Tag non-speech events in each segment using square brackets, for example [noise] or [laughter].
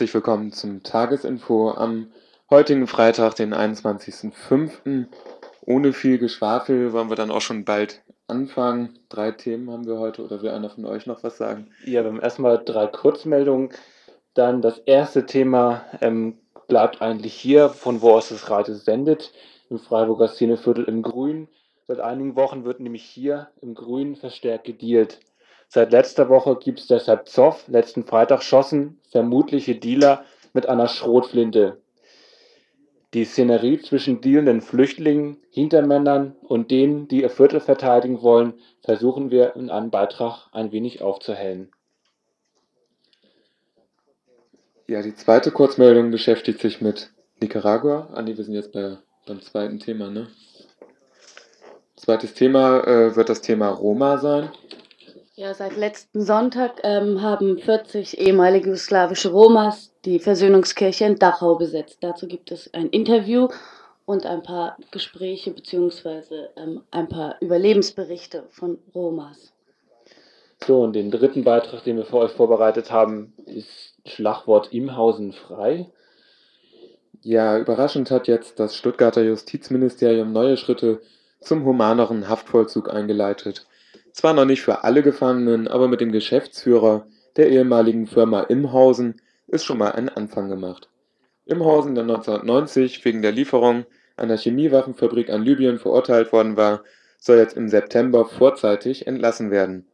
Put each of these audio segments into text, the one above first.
Herzlich willkommen zum Tagesinfo am heutigen Freitag, den 21.05. Ohne viel Geschwafel wollen wir dann auch schon bald anfangen. Drei Themen haben wir heute oder will einer von euch noch was sagen? Ja, wir haben erstmal drei Kurzmeldungen. Dann das erste Thema ähm, bleibt eigentlich hier, von wo aus das Radio sendet, im Freiburger Szeneviertel im Grün. Seit einigen Wochen wird nämlich hier im Grün verstärkt gedealt. Seit letzter Woche gibt es deshalb Zoff. Letzten Freitag schossen vermutliche Dealer mit einer Schrotflinte. Die Szenerie zwischen dealenden Flüchtlingen, Hintermännern und denen, die ihr Viertel verteidigen wollen, versuchen wir in einem Beitrag ein wenig aufzuhellen. Ja, die zweite Kurzmeldung beschäftigt sich mit Nicaragua. Andi, wir sind jetzt bei, beim zweiten Thema, ne? Zweites Thema äh, wird das Thema Roma sein. Ja, seit letzten Sonntag ähm, haben 40 ehemalige jugoslawische Romas die Versöhnungskirche in Dachau besetzt. Dazu gibt es ein Interview und ein paar Gespräche bzw. Ähm, ein paar Überlebensberichte von Romas. So, und den dritten Beitrag, den wir für euch vorbereitet haben, ist Schlagwort Imhausen frei. Ja, überraschend hat jetzt das Stuttgarter Justizministerium neue Schritte zum humaneren Haftvollzug eingeleitet. Zwar noch nicht für alle Gefangenen, aber mit dem Geschäftsführer der ehemaligen Firma Imhausen ist schon mal ein Anfang gemacht. Imhausen, der 1990 wegen der Lieferung einer Chemiewaffenfabrik an Libyen verurteilt worden war, soll jetzt im September vorzeitig entlassen werden.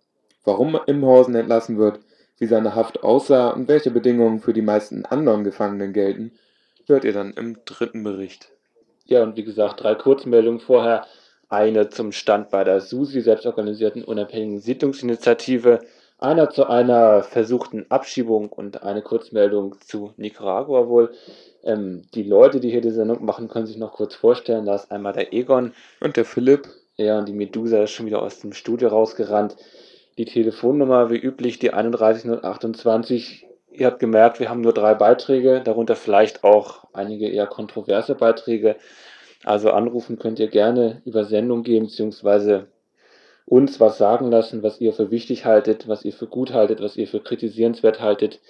Warum Imhausen entlassen wird, wie seine Haft aussah und welche Bedingungen für die meisten anderen Gefangenen gelten, hört ihr dann im dritten Bericht. Ja, und wie gesagt, drei Kurzmeldungen vorher eine zum Stand bei der SUSI, selbstorganisierten unabhängigen Siedlungsinitiative, einer zu einer versuchten Abschiebung und eine Kurzmeldung zu Nicaragua wohl. Ähm, die Leute, die hier die Sendung machen, können sich noch kurz vorstellen. Da ist einmal der Egon. Und der Philipp. Ja, und die Medusa ist schon wieder aus dem Studio rausgerannt. Die Telefonnummer, wie üblich, die 31028. Ihr habt gemerkt, wir haben nur drei Beiträge, darunter vielleicht auch einige eher kontroverse Beiträge. Also anrufen könnt ihr gerne über Sendung gehen, beziehungsweise uns was sagen lassen, was ihr für wichtig haltet, was ihr für gut haltet, was ihr für kritisierenswert haltet.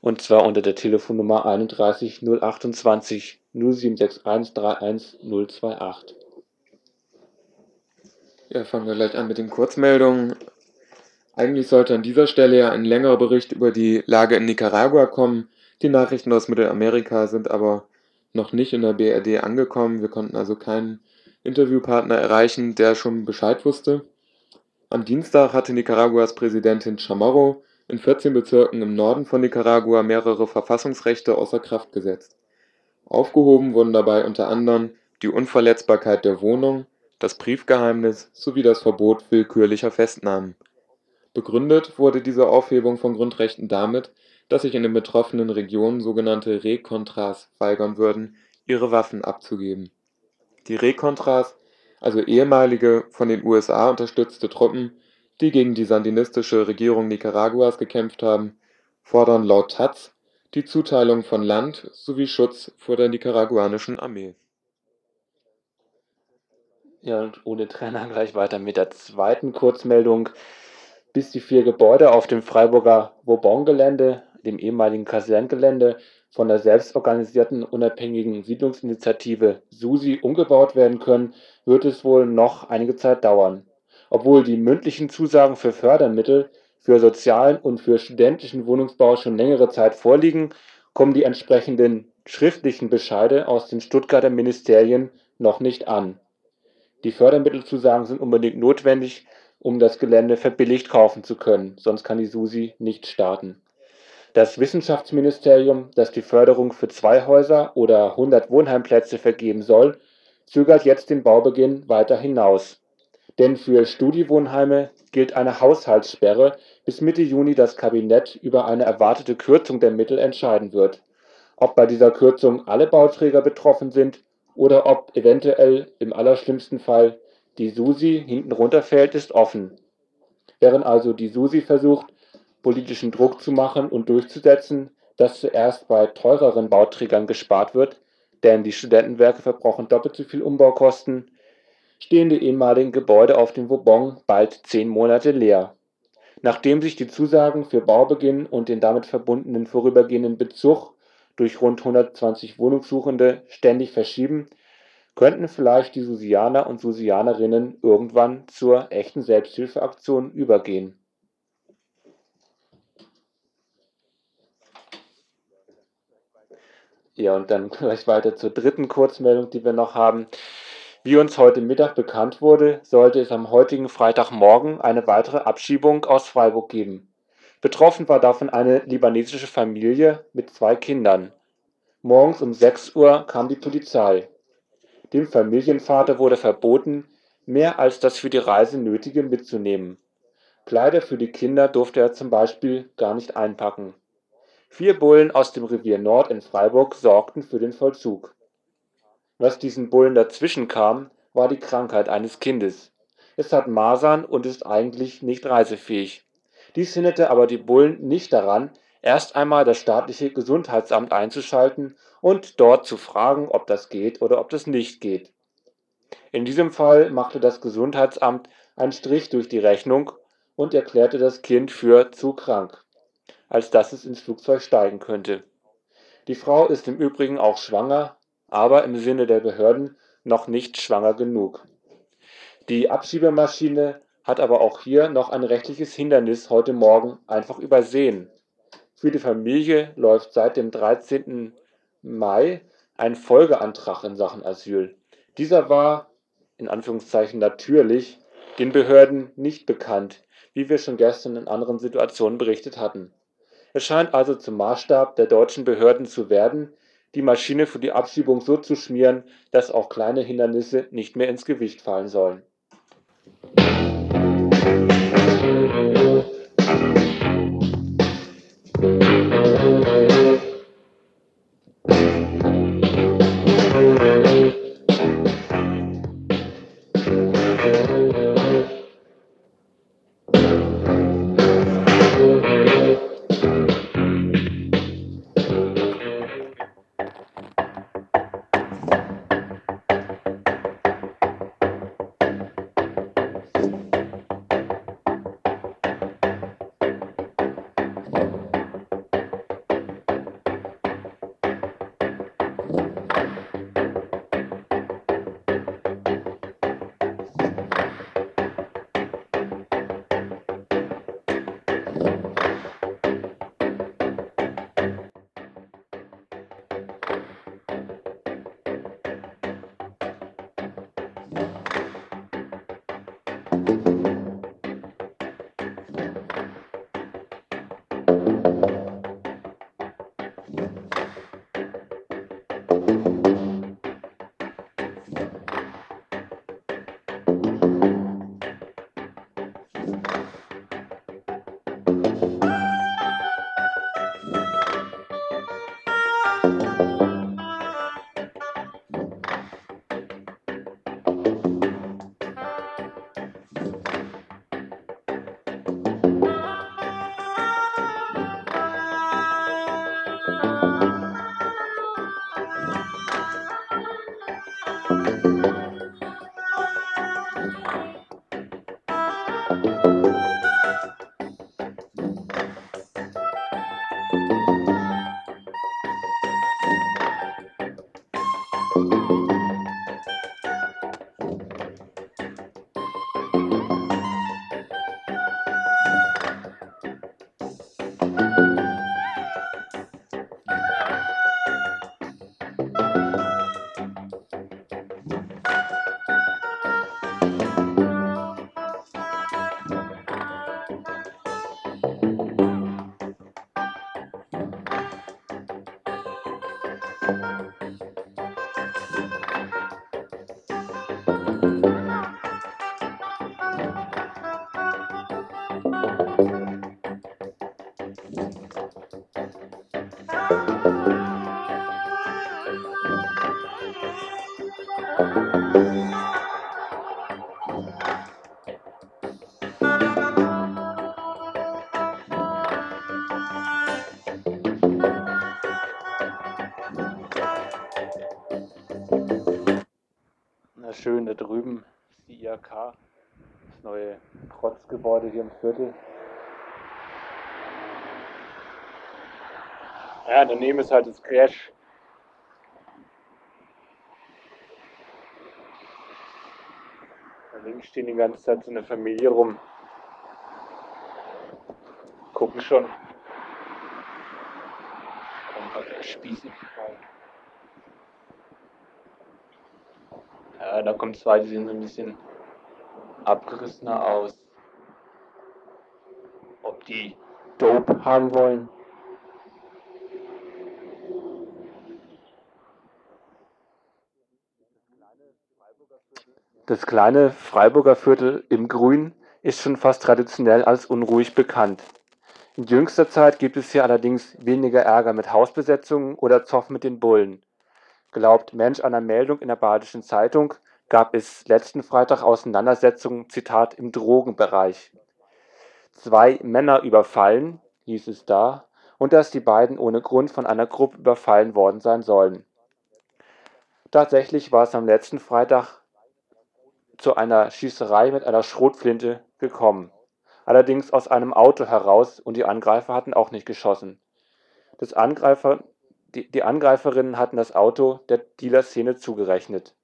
Und zwar unter der Telefonnummer 31 028 0761 31 028. Ja, fangen wir gleich an mit den Kurzmeldungen. Eigentlich sollte an dieser Stelle ja ein längerer Bericht über die Lage in Nicaragua kommen. Die Nachrichten aus Mittelamerika sind aber noch nicht in der BRD angekommen. Wir konnten also keinen Interviewpartner erreichen, der schon Bescheid wusste. Am Dienstag hatte Nicaraguas Präsidentin Chamorro in 14 Bezirken im Norden von Nicaragua mehrere Verfassungsrechte außer Kraft gesetzt. Aufgehoben wurden dabei unter anderem die Unverletzbarkeit der Wohnung, das Briefgeheimnis sowie das Verbot willkürlicher Festnahmen. Begründet wurde diese Aufhebung von Grundrechten damit, dass sich in den betroffenen Regionen sogenannte Recontras weigern würden, ihre Waffen abzugeben. Die Recontras, also ehemalige von den USA unterstützte Truppen, die gegen die sandinistische Regierung Nicaraguas gekämpft haben, fordern laut taz die Zuteilung von Land sowie Schutz vor der nicaraguanischen Armee. Ja, und ohne Trainer gleich weiter mit der zweiten Kurzmeldung. Bis die vier Gebäude auf dem Freiburger Vauban-Gelände dem ehemaligen Kaserngelände von der selbstorganisierten unabhängigen Siedlungsinitiative SUSI umgebaut werden können, wird es wohl noch einige Zeit dauern. Obwohl die mündlichen Zusagen für Fördermittel für sozialen und für studentischen Wohnungsbau schon längere Zeit vorliegen, kommen die entsprechenden schriftlichen Bescheide aus den Stuttgarter Ministerien noch nicht an. Die Fördermittelzusagen sind unbedingt notwendig, um das Gelände verbilligt kaufen zu können, sonst kann die SUSI nicht starten Das Wissenschaftsministerium, das die Förderung für zwei Häuser oder 100 Wohnheimplätze vergeben soll, zögert jetzt den Baubeginn weiter hinaus. Denn für Studiewohnheime gilt eine Haushaltssperre, bis Mitte Juni das Kabinett über eine erwartete Kürzung der Mittel entscheiden wird. Ob bei dieser Kürzung alle Bauträger betroffen sind oder ob eventuell im allerschlimmsten Fall die SUSI hinten runterfällt, ist offen. Während also die SUSI versucht, politischen Druck zu machen und durchzusetzen, dass zuerst bei teureren Bauträgern gespart wird, denn die Studentenwerke verbrauchen doppelt so viel Umbaukosten, stehen die ehemaligen Gebäude auf dem Vauban bald zehn Monate leer. Nachdem sich die Zusagen für Baubeginn und den damit verbundenen vorübergehenden Bezug durch rund 120 Wohnungssuchende ständig verschieben, könnten vielleicht die Susianer und Susianerinnen irgendwann zur echten Selbsthilfeaktion übergehen. Ja, und dann [laughs] gleich weiter zur dritten Kurzmeldung, die wir noch haben. Wie uns heute Mittag bekannt wurde, sollte es am heutigen Freitagmorgen eine weitere Abschiebung aus Freiburg geben. Betroffen war davon eine libanesische Familie mit zwei Kindern. Morgens um 6 Uhr kam die Polizei. Dem Familienvater wurde verboten, mehr als das für die Reise Nötige mitzunehmen. Kleider für die Kinder durfte er zum Beispiel gar nicht einpacken. Vier Bullen aus dem Revier Nord in Freiburg sorgten für den Vollzug. Was diesen Bullen dazwischen kam, war die Krankheit eines Kindes. Es hat Masern und ist eigentlich nicht reisefähig. Dies hinderte aber die Bullen nicht daran, erst einmal das staatliche Gesundheitsamt einzuschalten und dort zu fragen, ob das geht oder ob das nicht geht. In diesem Fall machte das Gesundheitsamt einen Strich durch die Rechnung und erklärte das Kind für zu krank als dass es ins Flugzeug steigen könnte. Die Frau ist im Übrigen auch schwanger, aber im Sinne der Behörden noch nicht schwanger genug. Die Abschiebemaschine hat aber auch hier noch ein rechtliches Hindernis heute Morgen einfach übersehen. Für die Familie läuft seit dem 13. Mai ein Folgeantrag in Sachen Asyl. Dieser war in Anführungszeichen natürlich den Behörden nicht bekannt, wie wir schon gestern in anderen Situationen berichtet hatten es scheint also zum Maßstab der deutschen Behörden zu werden, die Maschine für die Abschiebung so zu schmieren, dass auch kleine Hindernisse nicht mehr ins Gewicht fallen sollen schön da drüben, ist die IAK, das neue Protzgebäude hier im Viertel. Ja, daneben ist halt das Crash. Da links stehen die ganze Zeit so eine Familie rum. Gucken schon. Kommt halt der Spieß Ja, da kommen zwei, die sehen so ein bisschen abgerissener aus. Ob die Dope haben wollen? Das kleine Freiburger Viertel im Grün ist schon fast traditionell als unruhig bekannt. In jüngster Zeit gibt es hier allerdings weniger Ärger mit Hausbesetzungen oder Zoff mit den Bullen. Glaubt Mensch einer Meldung in der Badischen Zeitung, gab es letzten Freitag Auseinandersetzungen, Zitat, im Drogenbereich. Zwei Männer überfallen, hieß es da, und dass die beiden ohne Grund von einer Gruppe überfallen worden sein sollen. Tatsächlich war es am letzten Freitag zu einer Schießerei mit einer Schrotflinte gekommen, allerdings aus einem Auto heraus und die Angreifer hatten auch nicht geschossen. Das Angreifer, die, die Angreiferinnen hatten das Auto der Dealer-Szene zugerechnet.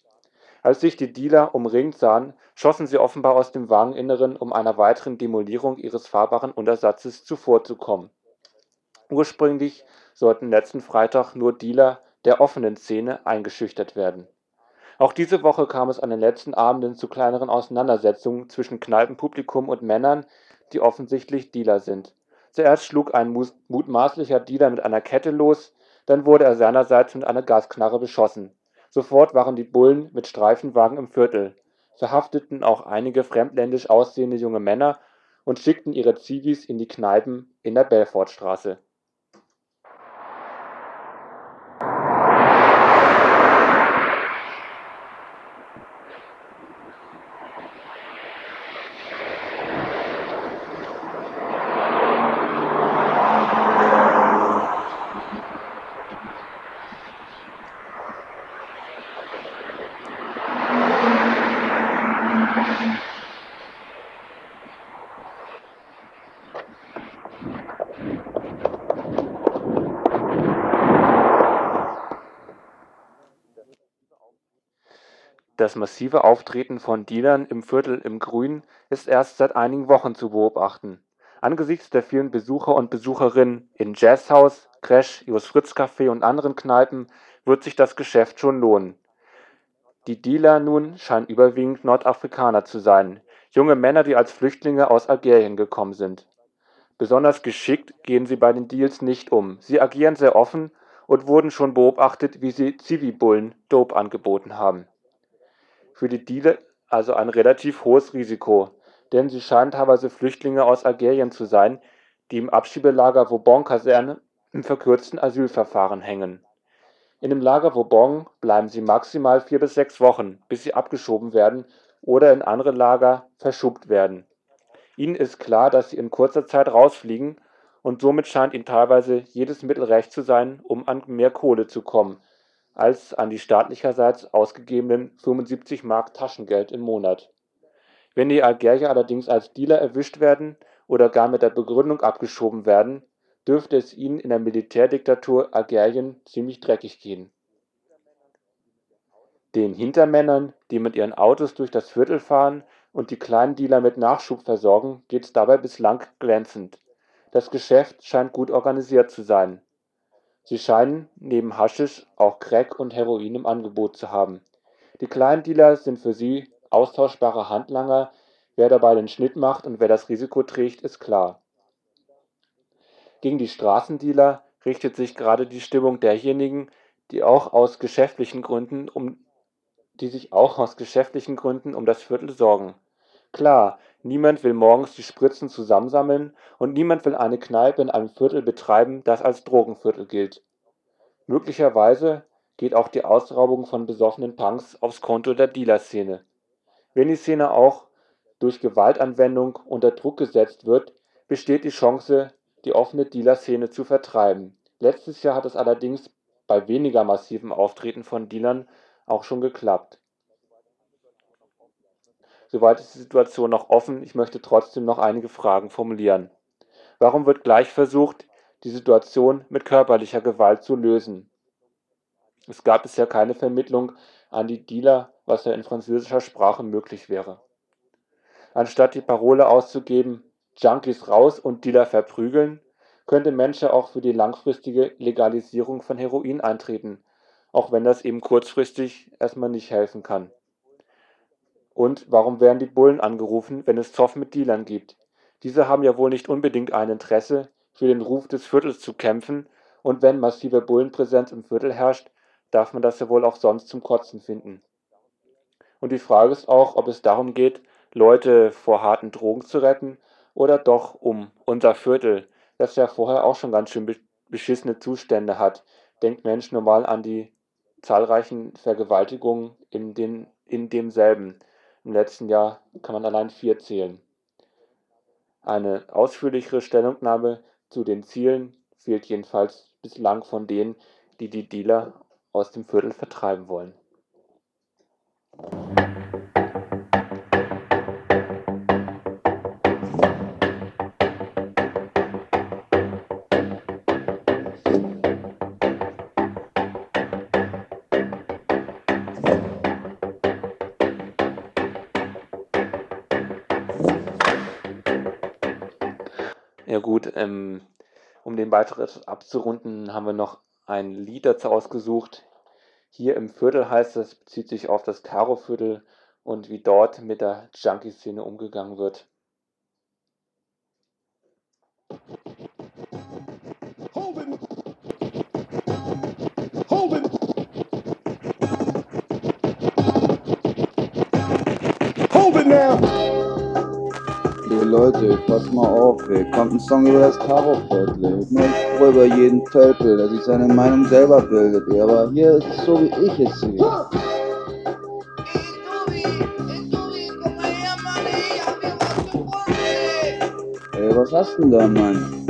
Als sich die Dealer umringt sahen, schossen sie offenbar aus dem Wageninneren, um einer weiteren Demolierung ihres fahrbaren Untersatzes zuvorzukommen. Ursprünglich sollten letzten Freitag nur Dealer der offenen Szene eingeschüchtert werden auch diese Woche kam es an den letzten Abenden zu kleineren Auseinandersetzungen zwischen Kneipenpublikum und Männern, die offensichtlich Dealer sind. Zuerst schlug ein mutmaßlicher Dealer mit einer Kette los, dann wurde er seinerseits mit einer Gasknarre beschossen. Sofort waren die Bullen mit Streifenwagen im Viertel, verhafteten auch einige fremdländisch aussehende junge Männer und schickten ihre Zivis in die Kneipen in der Belfortstraße Das massive Auftreten von Dealern im Viertel im Grün ist erst seit einigen Wochen zu beobachten. Angesichts der vielen Besucher und Besucherinnen in Jazzhaus, Crash, Jos Fritz Café und anderen Kneipen wird sich das Geschäft schon lohnen. Die Dealer nun scheinen überwiegend Nordafrikaner zu sein, junge Männer, die als Flüchtlinge aus Algerien gekommen sind. Besonders geschickt gehen sie bei den Deals nicht um. Sie agieren sehr offen und wurden schon beobachtet, wie sie Zivi-Bullen Dope angeboten haben für die Dealer also ein relativ hohes Risiko, denn sie scheinen teilweise Flüchtlinge aus Algerien zu sein, die im Abschiebelager Vauban-Kaserne im verkürzten Asylverfahren hängen. In dem Lager Vauban bleiben sie maximal vier bis sechs Wochen, bis sie abgeschoben werden oder in andere Lager verschubt werden. Ihnen ist klar, dass sie in kurzer Zeit rausfliegen und somit scheint ihnen teilweise jedes Mittel recht zu sein, um an mehr Kohle zu kommen als an die staatlicherseits ausgegebenen 75 Mark Taschengeld im Monat. Wenn die Algerier allerdings als Dealer erwischt werden oder gar mit der Begründung abgeschoben werden, dürfte es ihnen in der Militärdiktatur Algerien ziemlich dreckig gehen. Den Hintermännern, die mit ihren Autos durch das Viertel fahren und die kleinen Dealer mit Nachschub versorgen, geht es dabei bislang glänzend. Das Geschäft scheint gut organisiert zu sein Sie scheinen neben Haschisch auch Crack und Heroin im Angebot zu haben. Die kleinen Dealer sind für sie austauschbare Handlanger, wer dabei den Schnitt macht und wer das Risiko trägt, ist klar. Gegen die Straßendealer richtet sich gerade die Stimmung derjenigen, die auch aus geschäftlichen Gründen um die sich auch aus geschäftlichen Gründen um das Viertel sorgen. Klar, niemand will morgens die Spritzen zusammensammeln und niemand will eine Kneipe in einem Viertel betreiben, das als Drogenviertel gilt. Möglicherweise geht auch die Ausraubung von besoffenen Punks aufs Konto der Dealerszene. Wenn die Szene auch durch Gewaltanwendung unter Druck gesetzt wird, besteht die Chance, die offene Dealerszene zu vertreiben. Letztes Jahr hat es allerdings bei weniger massivem Auftreten von Dealern auch schon geklappt Soweit ist die Situation noch offen. Ich möchte trotzdem noch einige Fragen formulieren. Warum wird gleich versucht, die Situation mit körperlicher Gewalt zu lösen? Es gab bisher keine Vermittlung an die Dealer, was ja in französischer Sprache möglich wäre. Anstatt die Parole auszugeben, Junkies raus und Dealer verprügeln, könnte Mensch auch für die langfristige Legalisierung von Heroin eintreten, auch wenn das eben kurzfristig erstmal nicht helfen kann. Und warum werden die Bullen angerufen, wenn es Zoff mit Dealern gibt? Diese haben ja wohl nicht unbedingt ein Interesse, für den Ruf des Viertels zu kämpfen, und wenn massive Bullenpräsenz im Viertel herrscht, darf man das ja wohl auch sonst zum Kotzen finden. Und die Frage ist auch, ob es darum geht, Leute vor harten Drogen zu retten oder doch um unser Viertel, das ja vorher auch schon ganz schön beschissene Zustände hat. Denkt Mensch normal an die zahlreichen Vergewaltigungen in, den, in demselben. Im letzten Jahr kann man allein vier zählen. Eine ausführlichere Stellungnahme zu den Zielen fehlt jedenfalls bislang von denen, die die Dealer aus dem Viertel vertreiben wollen. Ähm, um den Beitrag abzurunden, haben wir noch ein Lied dazu ausgesucht. Hier im Viertel heißt es, bezieht sich auf das Karo-Viertel und wie dort mit der Junkie-Szene umgegangen wird. Hoben! Hoben! Hoben now! Leute, pass mal auf, ey. Kommt ein Song über das Karo-Viertel. Ich möchte froh über jeden Tölpel, der sich seine Meinung selber bildet, ey. Aber hier ist es so, wie ich es sehe. Ey, was hast denn da, Mann?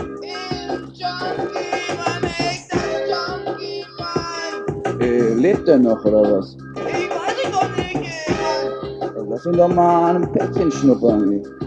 Ey, lebt der noch, oder was? Ich weiß doch nicht. Ey, lass ihn doch mal an einem Päckchen schnuppern, ey.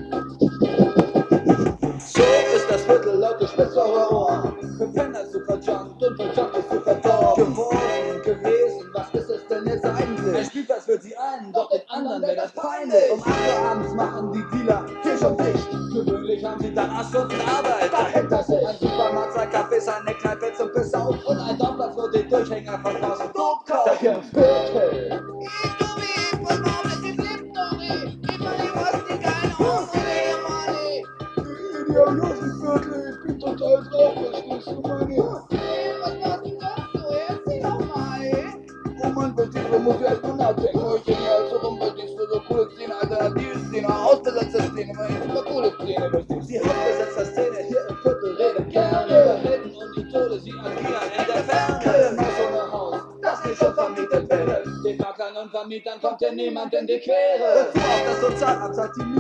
Dope kommt ja niemand in die Quere. Das Sozialamt zahlt die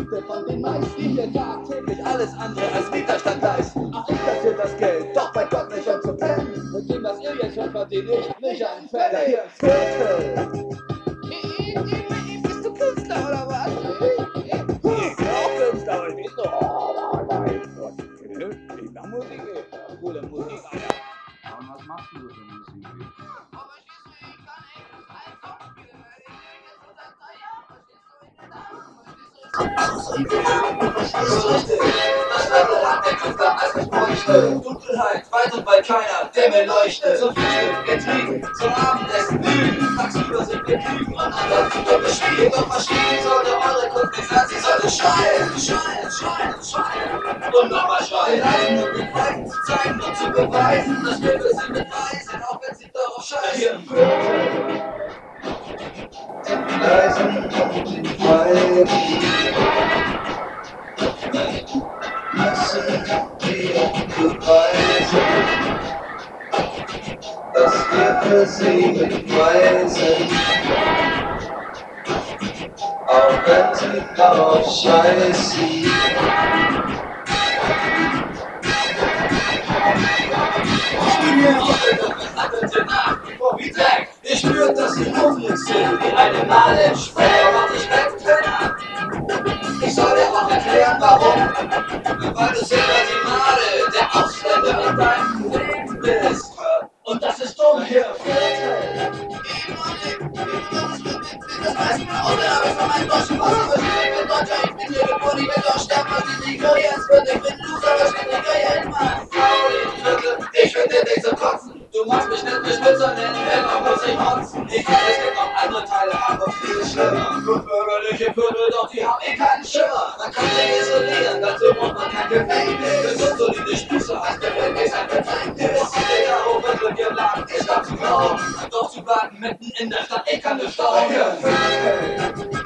spürt, dass sie hungrig sind, wie eine Male Späh und ich wette. Ich soll dir auch erklären, warum. Weil du selber die Male der Ausländer in deinem Leben bist. Und das ist dumm hier. Das weiß ich mir auch, aber ich war mein deutschen Wasser verstehen. Ich bin Deutscher, ich bin hier geboren, ich will doch sterben, was ich nicht höre. Jetzt wird, ich bin Loser, was ich nicht höre. Ich bin Faul, ich Drittel, ich finde dich zum Kotzen. Du machst mich nicht mit Spitzer nennen immer muss ich motzen. Ich weiß, es gibt noch andere Teile, aber viel schlimmer. Fünf bürgerliche Viertel, doch die haben eh keinen Schimmer. Man kann sich isolieren, dazu braucht man kein Gefängnis. Gesund solide Spieße heißt der Welt ist ein Gefängnis. Der Viertel, wir lagen, ich glaub zu glauben. Doch zu warten mitten in der Stadt, ich kann nicht stauben. Meine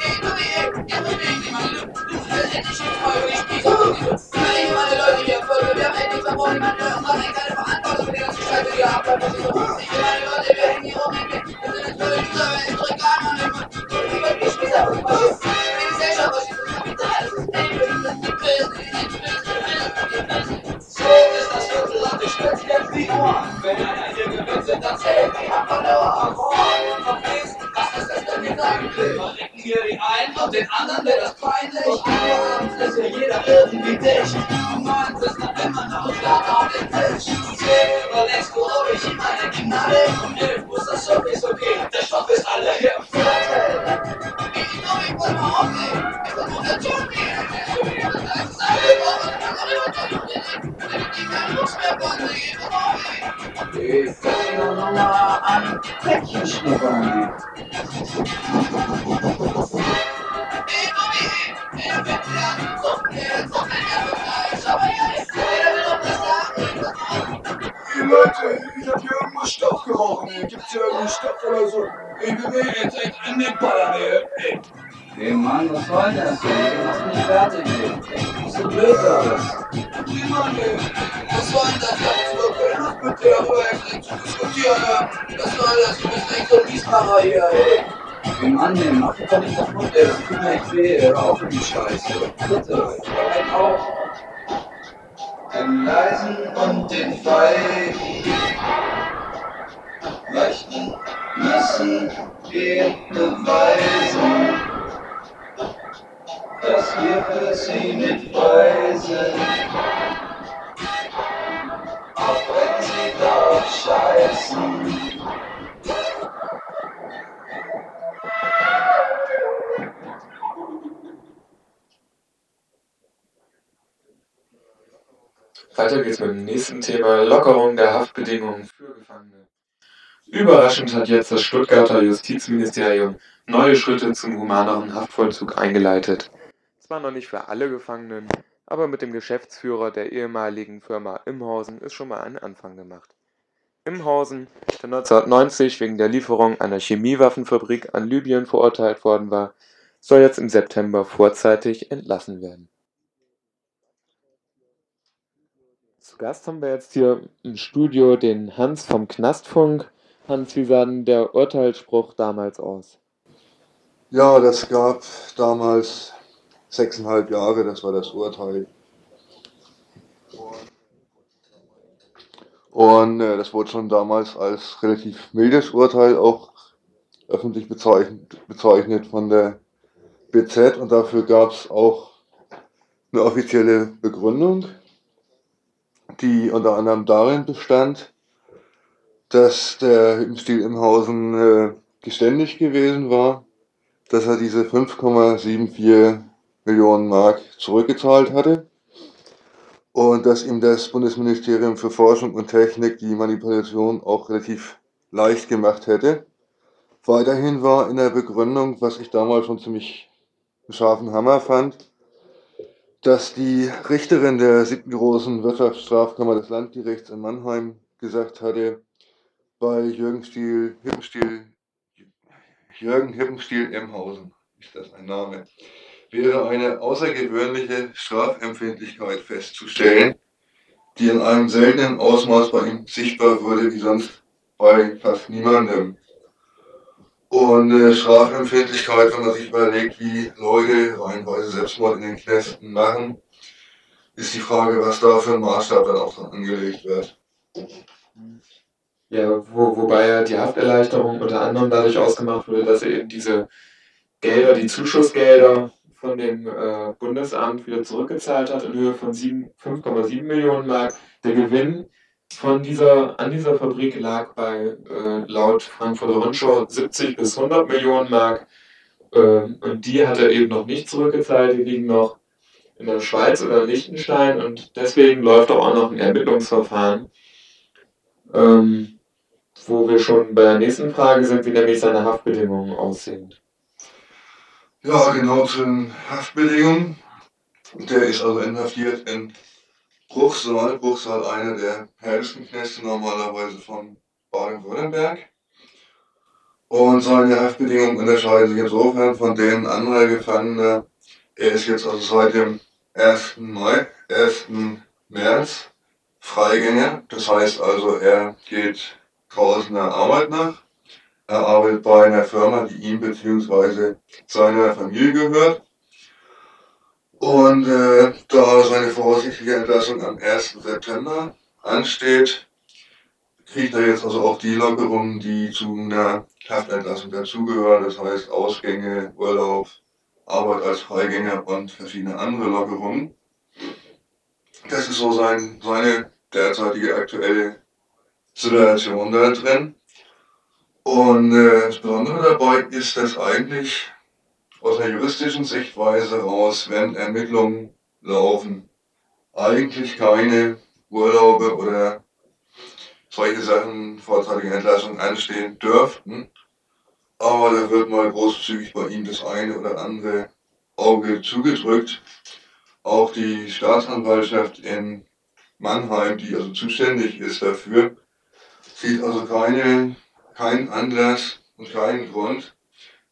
zählt, die haben verloren. Verpiss, was ist das denn eigentlich? Verrecken hier die einen und den anderen wird das peinlich. Abends ist hier jeder irgendwie dich. Du meinst es noch immer noch klar auf den Tisch. Deswegen überlegst du, ob ich ihm eine Gnade und hilf, muss das sowieso gehen. Der Stoff ist alle hier im Viertel. Ich glaube, ich wollte mal aufnehmen. Ich bin nur der Johnny. Das ist alle Wochen. Ich kann Lust mehr von dir. Ich fange noch mal an, Päckchen schnuppern. Hey Leute, ich hab hier irgendwo Stoff gerochen. Gibt's hier irgendwo Stoff oder so? Ich mir jetzt echt in den Ballernähe. Ey. Hey Mann, was soll das? Du machst mich fertig. Bist du blöd alles? Hey Mann, ey. Was soll denn das jetzt wirklich? Lust mit dir darüber endlich zu diskutieren. Was soll das? Du bist echt so ein Miesmacher hier, ey. Hey Mann, ey, mach dich doch nicht kaputt, ey. Das tut mir echt weh. Hör auf mit die Scheiße. Bitte. Halt auf. Den Leisen und den Feigen. Rechten müssen wir beweisen, dass wir für sie nicht frei sind. Auch wenn sie darauf scheißen. Weiter geht's mit dem nächsten Thema Lockerung der Haftbedingungen für Gefangene. Überraschend hat jetzt das Stuttgarter Justizministerium neue Schritte zum humaneren Haftvollzug eingeleitet. Zwar noch nicht für alle Gefangenen, aber mit dem Geschäftsführer der ehemaligen Firma Imhausen ist schon mal ein Anfang gemacht. Imhausen, der 1990 wegen der Lieferung einer Chemiewaffenfabrik an Libyen verurteilt worden war, soll jetzt im September vorzeitig entlassen werden. Zu Gast haben wir jetzt hier im Studio den Hans vom Knastfunk. Hans, wie sah denn der Urteilsspruch damals aus? Ja, das gab damals sechseinhalb Jahre, das war das Urteil. Und äh, das wurde schon damals als relativ mildes Urteil auch öffentlich bezeichnet, bezeichnet von der BZ und dafür gab es auch eine offizielle Begründung, die unter anderem darin bestand, dass der Hüttenstiel Imhausen äh, geständig gewesen war, dass er diese 5,74 Millionen Mark zurückgezahlt hatte und dass ihm das Bundesministerium für Forschung und Technik die Manipulation auch relativ leicht gemacht hätte. Weiterhin war in der Begründung, was ich damals schon ziemlich einen scharfen Hammer fand, dass die Richterin der siebten großen Wirtschaftsstrafkammer des Landgerichts in Mannheim gesagt hatte, bei Jürgen Stiel, Hippenstiel, Jürgen Hippenstiel Emhausen, ist das ein Name, wäre eine außergewöhnliche Strafempfindlichkeit festzustellen, die in einem seltenen Ausmaß bei ihm sichtbar wurde, wie sonst bei fast niemandem. Und äh, Strafempfindlichkeit, wenn man sich überlegt, wie Leute reihenweise Selbstmord in den Knästen machen, ist die Frage, was da für ein Maßstab dann auch dran angelegt wird. Ja, wo, wobei ja die Hafterleichterung unter anderem dadurch ausgemacht wurde, dass er eben diese Gelder, die Zuschussgelder von dem äh, Bundesamt wieder zurückgezahlt hat in Höhe von 5,7 Millionen Mark. Der Gewinn von dieser, an dieser Fabrik lag bei äh, laut Frankfurter Rundschau 70 bis 100 Millionen Mark. Äh, und die hat er eben noch nicht zurückgezahlt. Die liegen noch in der Schweiz oder Liechtenstein und deswegen läuft auch noch ein Ermittlungsverfahren. Ähm, wo wir schon bei der nächsten Frage sind, wie nämlich seine Haftbedingungen aussehen. Ja, genau zu den Haftbedingungen. Der ist also inhaftiert in Bruchsal. Bruchsal, einer der härtesten Knäste normalerweise von Baden-Württemberg. Und seine Haftbedingungen unterscheiden sich insofern von denen anderer Gefangener. Er ist jetzt also seit dem 1. Mai, 1. März Freigänger. Das heißt also, er geht draußen der Arbeit nach. Er arbeitet bei einer Firma, die ihm bzw. seiner Familie gehört. Und äh, da seine voraussichtliche Entlassung am 1. September ansteht, kriegt er jetzt also auch die Lockerungen, die zu einer Haftentlassung dazugehören. Das heißt Ausgänge, Urlaub, Arbeit als Freigänger und verschiedene andere Lockerungen. Das ist so sein, seine derzeitige aktuelle Situation da drin. Und äh, das Besondere dabei ist, dass eigentlich aus einer juristischen Sichtweise raus, wenn Ermittlungen laufen, eigentlich keine Urlaube oder solche Sachen, vorzeitige Entlassungen anstehen dürften. Aber da wird mal großzügig bei ihm das eine oder andere Auge zugedrückt. Auch die Staatsanwaltschaft in Mannheim, die also zuständig ist dafür, sieht also keine, keinen Anlass und keinen Grund,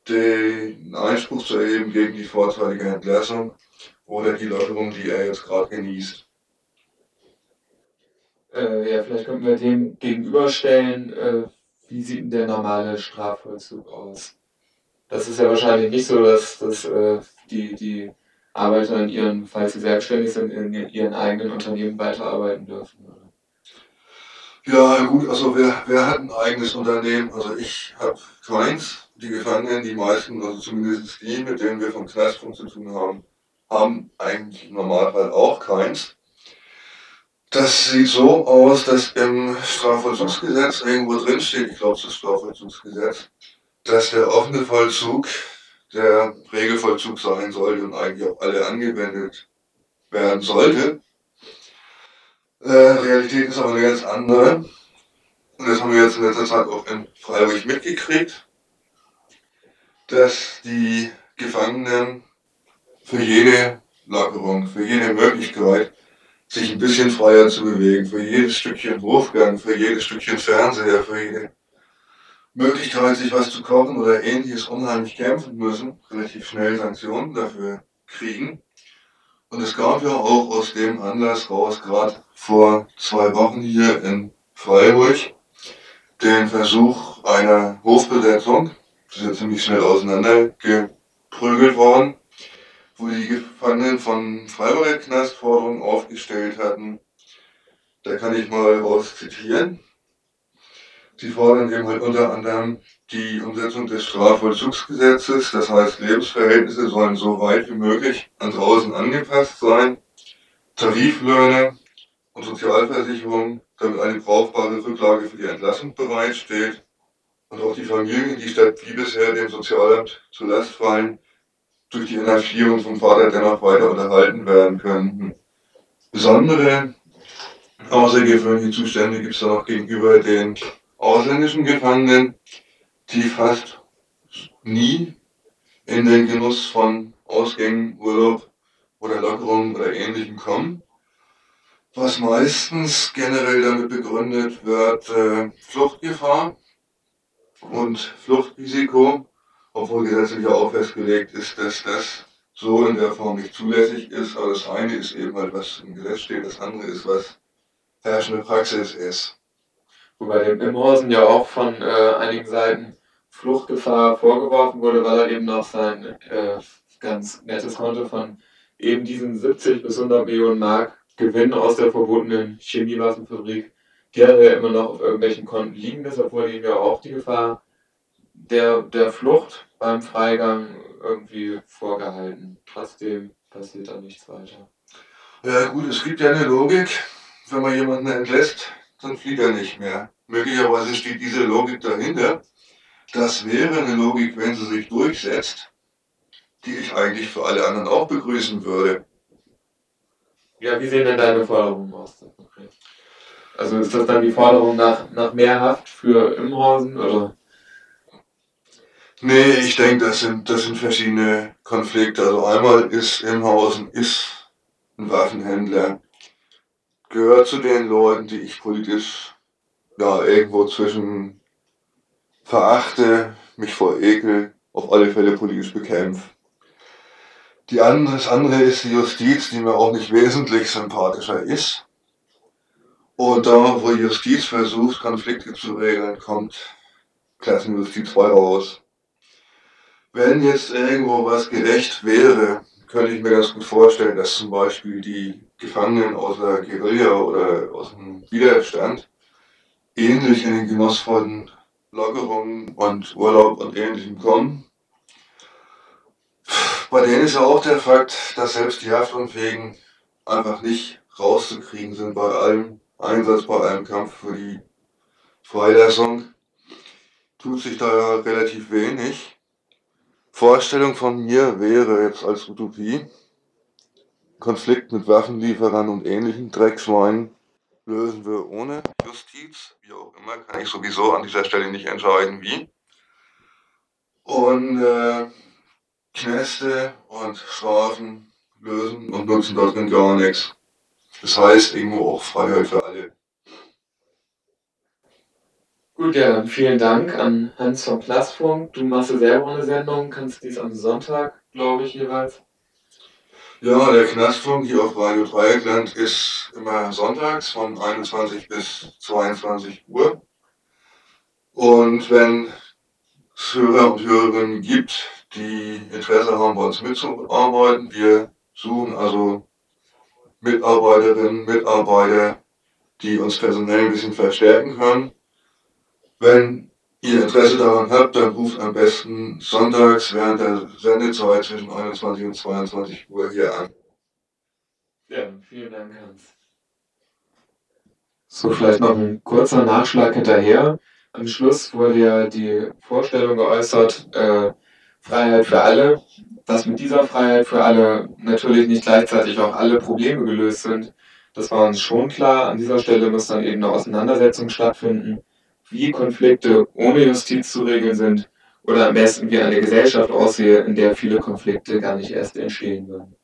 den Einspruch zu erheben gegen die vorzeitige Entlassung oder die Lockerung, die er jetzt gerade genießt. Äh, ja, vielleicht könnten wir dem gegenüberstellen, äh, wie sieht denn der normale Strafvollzug aus? Das ist ja wahrscheinlich nicht so, dass, dass äh, die, die Arbeiter in ihren, falls sie selbstständig sind, in ihren eigenen Unternehmen weiterarbeiten dürfen. Oder? Ja, gut, also wer, wer hat ein eigenes Unternehmen? Also ich habe keins. Die Gefangenen, die meisten, also zumindest die, mit denen wir vom Knastpunkt zu tun haben, haben eigentlich im Normalfall auch keins. Das sieht so aus, dass im Strafvollzugsgesetz irgendwo drin steht, ich glaube, das Strafvollzugsgesetz, dass der offene Vollzug der Regelvollzug sein sollte und eigentlich auf alle angewendet werden sollte. Äh, Realität ist aber eine ganz andere. Und das haben wir jetzt in letzter Zeit auch in Freiburg mitgekriegt, dass die Gefangenen für jede Lockerung, für jede Möglichkeit, sich ein bisschen freier zu bewegen, für jedes Stückchen Hofgang, für jedes Stückchen Fernseher, für jede Möglichkeit, sich was zu kochen oder ähnliches unheimlich kämpfen müssen, relativ schnell Sanktionen dafür kriegen. Und es gab ja auch aus dem Anlass raus, gerade vor zwei Wochen hier in Freiburg, den Versuch einer Hofbesetzung. Das ist ja ziemlich schnell auseinandergeprügelt worden, wo die Gefangenen von Freiburger Knast Forderungen aufgestellt hatten. Da kann ich mal raus zitieren. Sie fordern eben halt unter anderem die Umsetzung des Strafvollzugsgesetzes, das heißt Lebensverhältnisse sollen so weit wie möglich an draußen angepasst sein, Tariflöhne und Sozialversicherung, damit eine brauchbare Rücklage für die Entlassung bereitsteht. Und auch die Familien, die statt wie bisher dem Sozialamt zur Last fallen, durch die Inhaftierung vom Vater dennoch weiter unterhalten werden können. Besondere außergewöhnliche Zustände gibt es da noch gegenüber den ausländischen Gefangenen, die fast nie in den Genuss von Ausgängen, Urlaub oder Lockerungen oder ähnlichem kommen, was meistens generell damit begründet wird, äh, Fluchtgefahr und Fluchtrisiko, obwohl gesetzlich auch festgelegt ist, dass das so in der Form nicht zulässig ist. Aber das eine ist eben halt, was im Gesetz steht, das andere ist, was herrschende Praxis ist. Wobei dem Imhausen ja auch von äh, einigen Seiten Fluchtgefahr vorgeworfen wurde, weil er eben noch sein äh, ganz nettes Konto von eben diesen 70 bis 100 Millionen Mark Gewinn aus der verbotenen Chemiewaffenfabrik, die er immer noch auf irgendwelchen Konten liegen, deshalb wurde ihm ja auch die Gefahr der, der Flucht beim Freigang irgendwie vorgehalten. Trotzdem passiert da nichts weiter. Ja gut, es gibt ja eine Logik. Wenn man jemanden entlässt, dann flieht er nicht mehr. Möglicherweise steht diese Logik dahinter. Das wäre eine Logik, wenn sie sich durchsetzt, die ich eigentlich für alle anderen auch begrüßen würde. Ja, wie sehen denn deine Forderungen aus? Also ist das dann die Forderung nach, nach mehr Haft für Imhausen oder? Nee, ich denke, das sind, das sind verschiedene Konflikte. Also einmal ist Imhausen ist ein Waffenhändler, gehört zu den Leuten, die ich politisch ja, irgendwo zwischen verachte, mich vor Ekel, auf alle Fälle politisch bekämpfe. Die andere, das andere ist die Justiz, die mir auch nicht wesentlich sympathischer ist. Und da, wo Justiz versucht, Konflikte zu regeln, kommt Klassenjustiz 2 raus. Wenn jetzt irgendwo was gerecht wäre, könnte ich mir ganz gut vorstellen, dass zum Beispiel die Gefangenen aus der Guerilla oder aus dem Widerstand ähnlich in den Genuss von Lockerungen und Urlaub und Ähnlichem kommen. Bei denen ist ja auch der Fakt, dass selbst die Haftunfähigen einfach nicht rauszukriegen sind bei allem Einsatz, bei allem Kampf für die Freilassung. Tut sich da ja relativ wenig. Vorstellung von mir wäre jetzt als Utopie, Konflikt mit Waffenlieferern und ähnlichen Dreckschweinen lösen wir ohne Justiz, wie auch immer, kann ich sowieso an dieser Stelle nicht entscheiden, wie. Und äh, Knäste und Strafen lösen und nutzen darin gar nichts. Das heißt irgendwo auch Freiheit für alle. Gut, ja, dann vielen Dank an Hans vom Plassfunk. Du machst ja selber eine Sendung, kannst dies am Sonntag, glaube ich, jeweils. Ja, der Knastfunk hier auf Radio Dreieckland ist immer sonntags von 21 bis 22 Uhr. Und wenn es Hörer und Hörerinnen gibt, die Interesse haben, bei uns mitzuarbeiten, wir suchen also Mitarbeiterinnen, Mitarbeiter, die uns personell ein bisschen verstärken können. Wenn ihr Interesse daran habt, dann ruft am besten sonntags während der Sendezeit zwischen 21 und 22 Uhr hier an. Ja, vielen Dank, Hans. So, vielleicht noch ein kurzer Nachschlag hinterher. Am Schluss wurde ja die Vorstellung geäußert, äh, Freiheit für alle, dass mit dieser Freiheit für alle natürlich nicht gleichzeitig auch alle Probleme gelöst sind. Das war uns schon klar. An dieser Stelle muss dann eben eine Auseinandersetzung stattfinden wie Konflikte ohne Justiz zu regeln sind oder am besten wie eine Gesellschaft aussehe, in der viele Konflikte gar nicht erst entstehen würden.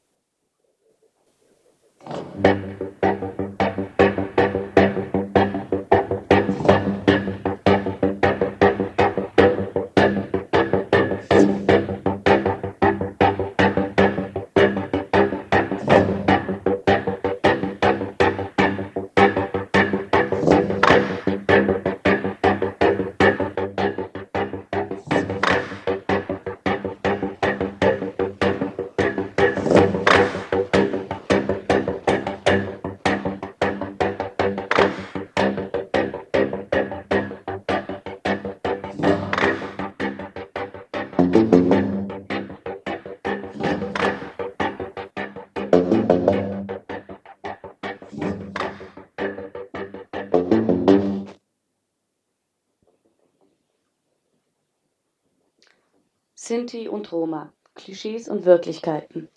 Sinti und Roma. Klischees und Wirklichkeiten.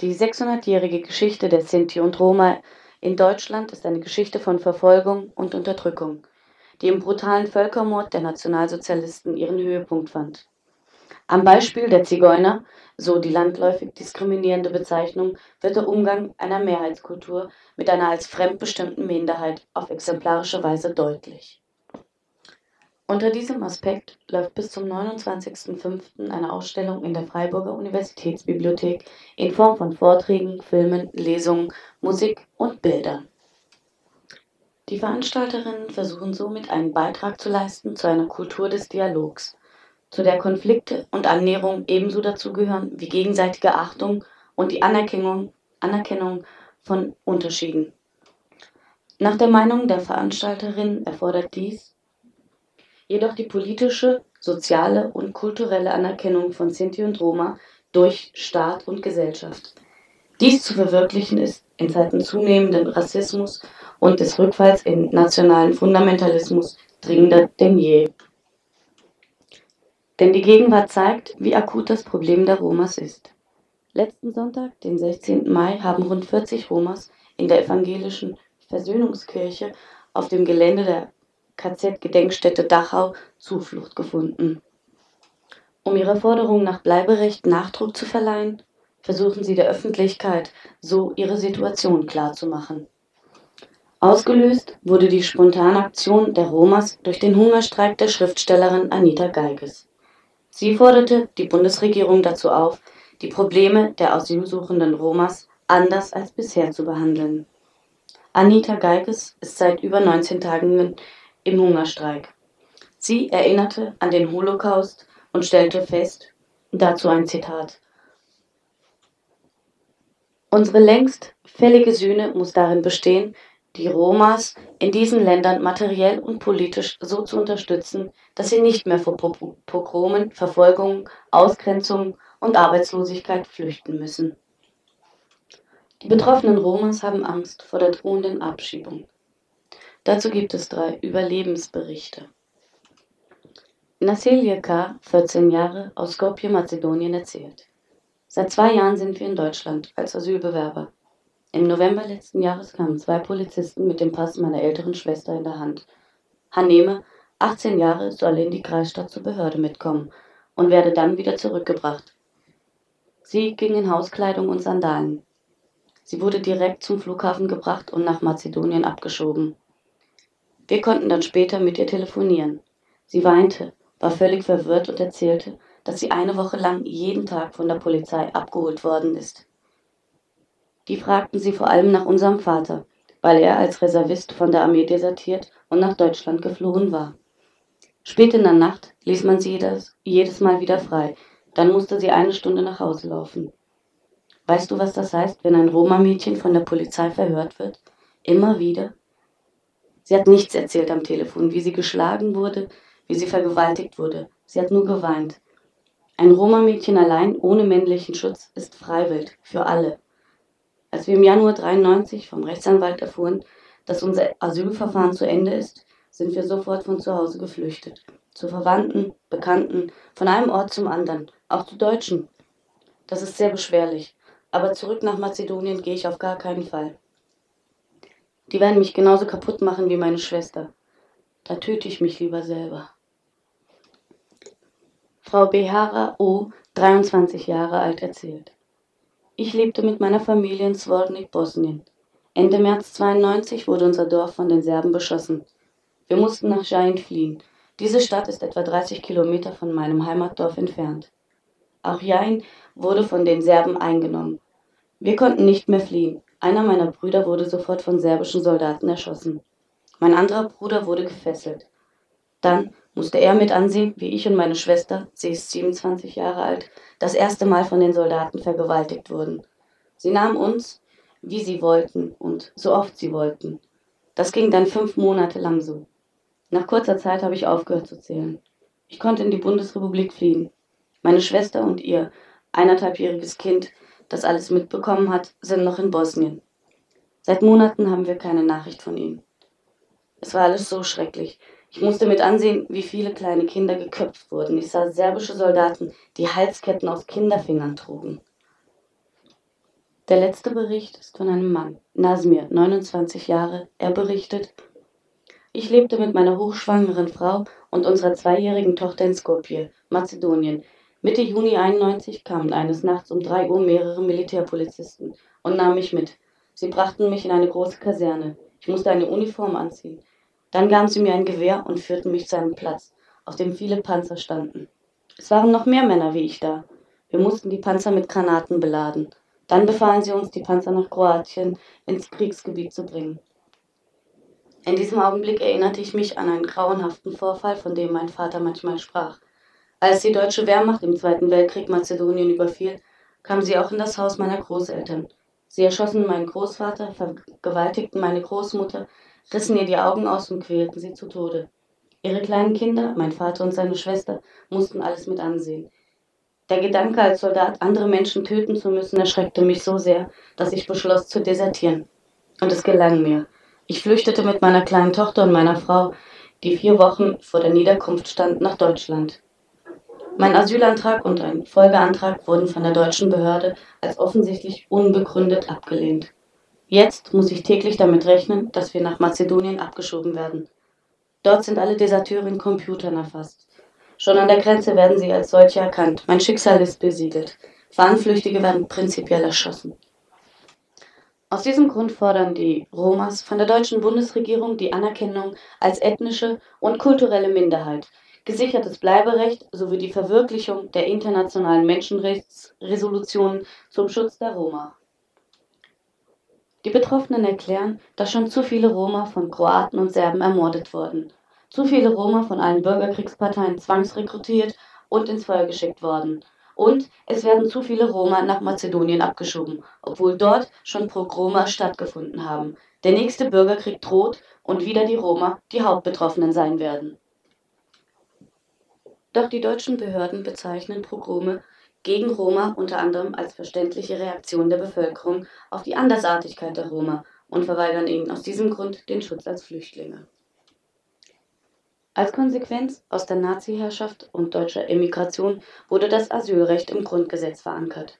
Die 600-jährige Geschichte der Sinti und Roma in Deutschland ist eine Geschichte von Verfolgung und Unterdrückung, die im brutalen Völkermord der Nationalsozialisten ihren Höhepunkt fand. Am Beispiel der Zigeuner, so die landläufig diskriminierende Bezeichnung, wird der Umgang einer Mehrheitskultur mit einer als fremdbestimmten Minderheit auf exemplarische Weise deutlich. Unter diesem Aspekt läuft bis zum 29.05. eine Ausstellung in der Freiburger Universitätsbibliothek in Form von Vorträgen, Filmen, Lesungen, Musik und Bildern. Die Veranstalterinnen versuchen somit einen Beitrag zu leisten zu einer Kultur des Dialogs, zu der Konflikte und Annäherung ebenso dazugehören wie gegenseitige Achtung und die Anerkennung, Anerkennung von Unterschieden. Nach der Meinung der Veranstalterinnen erfordert dies jedoch die politische, soziale und kulturelle Anerkennung von Sinti und Roma, durch Staat und Gesellschaft. Dies zu verwirklichen ist in Zeiten zunehmenden Rassismus und des Rückfalls in nationalen Fundamentalismus dringender denn je. Denn die Gegenwart zeigt, wie akut das Problem der Romas ist. Letzten Sonntag, den 16. Mai, haben rund 40 Romas in der evangelischen Versöhnungskirche auf dem Gelände der KZ-Gedenkstätte Dachau Zuflucht gefunden. Um ihrer Forderung nach Bleiberecht Nachdruck zu verleihen, versuchen sie der Öffentlichkeit so ihre Situation klarzumachen. Ausgelöst wurde die Spontanaktion der Romas durch den Hungerstreik der Schriftstellerin Anita Geiges. Sie forderte die Bundesregierung dazu auf, die Probleme der asylsuchenden Romas anders als bisher zu behandeln. Anita Geiges ist seit über 19 Tagen im Hungerstreik. Sie erinnerte an den Holocaust und stellte fest, dazu ein Zitat, Unsere längst fällige Sühne muss darin bestehen, die Romas in diesen Ländern materiell und politisch so zu unterstützen, dass sie nicht mehr vor Pogromen, Verfolgung, Ausgrenzung und Arbeitslosigkeit flüchten müssen. Die betroffenen Romas haben Angst vor der drohenden Abschiebung. Dazu gibt es drei Überlebensberichte. Nassilje K., 14 Jahre, aus Skopje, Mazedonien, erzählt. Seit zwei Jahren sind wir in Deutschland als Asylbewerber. Im November letzten Jahres kamen zwei Polizisten mit dem Pass meiner älteren Schwester in der Hand. Haneme, 18 Jahre, soll in die Kreisstadt zur Behörde mitkommen und werde dann wieder zurückgebracht. Sie ging in Hauskleidung und Sandalen. Sie wurde direkt zum Flughafen gebracht und nach Mazedonien abgeschoben. Wir konnten dann später mit ihr telefonieren. Sie weinte, war völlig verwirrt und erzählte, dass sie eine Woche lang jeden Tag von der Polizei abgeholt worden ist. Die fragten sie vor allem nach unserem Vater, weil er als Reservist von der Armee desertiert und nach Deutschland geflohen war. Spät in der Nacht ließ man sie jedes, jedes Mal wieder frei, dann musste sie eine Stunde nach Hause laufen. Weißt du, was das heißt, wenn ein Roma-Mädchen von der Polizei verhört wird? Immer wieder? Sie hat nichts erzählt am Telefon, wie sie geschlagen wurde, wie sie vergewaltigt wurde. Sie hat nur geweint. Ein Roma-Mädchen allein ohne männlichen Schutz ist Freiwild für alle. Als wir im Januar 93 vom Rechtsanwalt erfuhren, dass unser Asylverfahren zu Ende ist, sind wir sofort von zu Hause geflüchtet. Zu Verwandten, Bekannten, von einem Ort zum anderen, auch zu Deutschen. Das ist sehr beschwerlich, aber zurück nach Mazedonien gehe ich auf gar keinen Fall. Die werden mich genauso kaputt machen wie meine Schwester. Da töte ich mich lieber selber. Frau Behara O., 23 Jahre alt, erzählt. Ich lebte mit meiner Familie in Svornik, Bosnien. Ende März 92 wurde unser Dorf von den Serben beschossen. Wir mussten nach Jain fliehen. Diese Stadt ist etwa 30 Kilometer von meinem Heimatdorf entfernt. Auch Jain wurde von den Serben eingenommen. Wir konnten nicht mehr fliehen. Einer meiner Brüder wurde sofort von serbischen Soldaten erschossen. Mein anderer Bruder wurde gefesselt. Dann musste er mit ansehen, wie ich und meine Schwester, sie ist 27 Jahre alt, das erste Mal von den Soldaten vergewaltigt wurden. Sie nahmen uns, wie sie wollten und so oft sie wollten. Das ging dann fünf Monate lang so. Nach kurzer Zeit habe ich aufgehört zu zählen. Ich konnte in die Bundesrepublik fliehen. Meine Schwester und ihr eineinhalbjähriges Kind, das alles mitbekommen hat, sind noch in Bosnien. Seit Monaten haben wir keine Nachricht von ihnen. Es war alles so schrecklich. Ich musste mit ansehen, wie viele kleine Kinder geköpft wurden. Ich sah serbische Soldaten, die Halsketten aus Kinderfingern trugen. Der letzte Bericht ist von einem Mann, Nasmir, 29 Jahre. Er berichtet, ich lebte mit meiner hochschwangeren Frau und unserer zweijährigen Tochter in Skopje, Mazedonien. Mitte Juni 91 kamen eines Nachts um 3 Uhr mehrere Militärpolizisten und nahmen mich mit. Sie brachten mich in eine große Kaserne. Ich musste eine Uniform anziehen. Dann gaben sie mir ein Gewehr und führten mich zu einem Platz, auf dem viele Panzer standen. Es waren noch mehr Männer wie ich da. Wir mussten die Panzer mit Granaten beladen. Dann befahlen sie uns, die Panzer nach Kroatien ins Kriegsgebiet zu bringen. In diesem Augenblick erinnerte ich mich an einen grauenhaften Vorfall, von dem mein Vater manchmal sprach. Als die deutsche Wehrmacht im Zweiten Weltkrieg Mazedonien überfiel, kam sie auch in das Haus meiner Großeltern. Sie erschossen meinen Großvater, vergewaltigten meine Großmutter, rissen ihr die Augen aus und quälten sie zu Tode. Ihre kleinen Kinder, mein Vater und seine Schwester, mussten alles mit ansehen. Der Gedanke, als Soldat andere Menschen töten zu müssen, erschreckte mich so sehr, dass ich beschloss zu desertieren. Und es gelang mir. Ich flüchtete mit meiner kleinen Tochter und meiner Frau, die vier Wochen vor der Niederkunft stand, nach Deutschland. Mein Asylantrag und ein Folgeantrag wurden von der deutschen Behörde als offensichtlich unbegründet abgelehnt. Jetzt muss ich täglich damit rechnen, dass wir nach Mazedonien abgeschoben werden. Dort sind alle Deserteure in Computern erfasst. Schon an der Grenze werden sie als solche erkannt. Mein Schicksal ist besiegelt. Fahnenflüchtige werden prinzipiell erschossen. Aus diesem Grund fordern die Romas von der deutschen Bundesregierung die Anerkennung als ethnische und kulturelle Minderheit, gesichertes Bleiberecht sowie die Verwirklichung der internationalen Menschenrechtsresolutionen zum Schutz der Roma. Die Betroffenen erklären, dass schon zu viele Roma von Kroaten und Serben ermordet wurden, zu viele Roma von allen Bürgerkriegsparteien zwangsrekrutiert und ins Feuer geschickt worden. Und es werden zu viele Roma nach Mazedonien abgeschoben, obwohl dort schon Pogrome stattgefunden haben. Der nächste Bürgerkrieg droht und wieder die Roma die Hauptbetroffenen sein werden. Doch die deutschen Behörden bezeichnen Pogrome gegen Roma unter anderem als verständliche Reaktion der Bevölkerung auf die Andersartigkeit der Roma und verweigern ihnen aus diesem Grund den Schutz als Flüchtlinge. Als Konsequenz aus der Nazi-Herrschaft und deutscher Emigration wurde das Asylrecht im Grundgesetz verankert.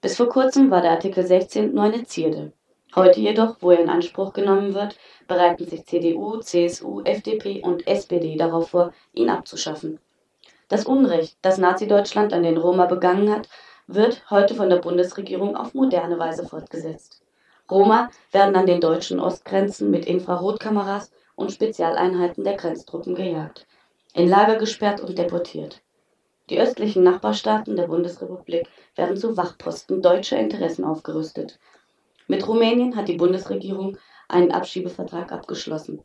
Bis vor kurzem war der Artikel 16 nur eine Zierde. Heute jedoch, wo er in Anspruch genommen wird, bereiten sich CDU, CSU, FDP und SPD darauf vor, ihn abzuschaffen. Das Unrecht, das Nazi-Deutschland an den Roma begangen hat, wird heute von der Bundesregierung auf moderne Weise fortgesetzt. Roma werden an den deutschen Ostgrenzen mit Infrarotkameras und Spezialeinheiten der Grenztruppen gejagt, in Lager gesperrt und deportiert. Die östlichen Nachbarstaaten der Bundesrepublik werden zu Wachposten deutscher Interessen aufgerüstet. Mit Rumänien hat die Bundesregierung einen Abschiebevertrag abgeschlossen,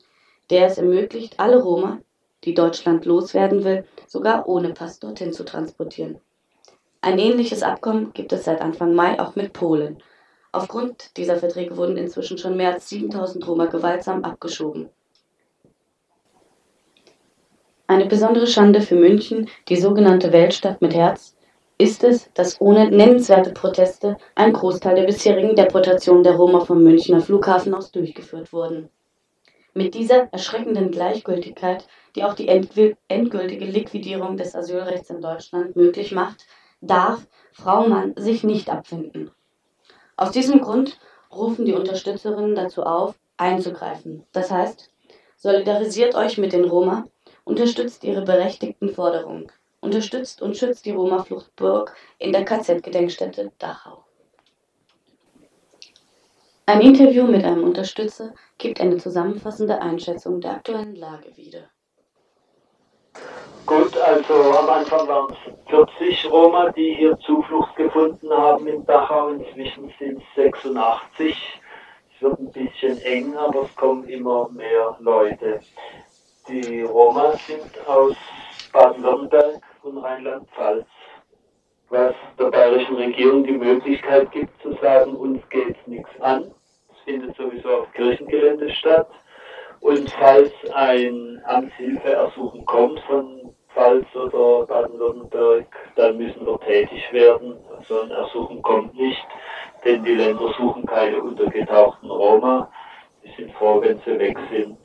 der es ermöglicht, alle Roma, die Deutschland loswerden will, sogar ohne Pass dorthin zu transportieren. Ein ähnliches Abkommen gibt es seit Anfang Mai auch mit Polen. Aufgrund dieser Verträge wurden inzwischen schon mehr als 7000 Roma gewaltsam abgeschoben. Eine besondere Schande für München, die sogenannte Weltstadt mit Herz, ist es, dass ohne nennenswerte Proteste ein Großteil der bisherigen Deportationen der Roma vom Münchner Flughafen aus durchgeführt wurden. Mit dieser erschreckenden Gleichgültigkeit, die auch die endgültige Liquidierung des Asylrechts in Deutschland möglich macht, darf Frau Mann sich nicht abfinden. Aus diesem Grund rufen die Unterstützerinnen dazu auf, einzugreifen. Das heißt, solidarisiert euch mit den Roma, unterstützt ihre berechtigten Forderungen, unterstützt und schützt die Roma-Fluchtburg in der KZ-Gedenkstätte Dachau. Ein Interview mit einem Unterstützer gibt eine zusammenfassende Einschätzung der aktuellen Lage wieder. Gut, also am Anfang waren es 40 Roma, die hier Zuflucht gefunden haben in Dachau. Inzwischen sind es 86. Es wird ein bisschen eng, aber es kommen immer mehr Leute. Die Roma sind aus Baden-Württemberg und Rheinland-Pfalz, was der bayerischen Regierung die Möglichkeit gibt zu sagen, uns geht nichts an. Es findet sowieso auf Kirchengelände statt. Und falls ein Amtshilfeersuchen kommt von Pfalz oder Baden-Württemberg, dann müssen wir tätig werden. So ein Ersuchen kommt nicht, denn die Länder suchen keine untergetauchten Roma. Die sind froh, wenn sie weg sind.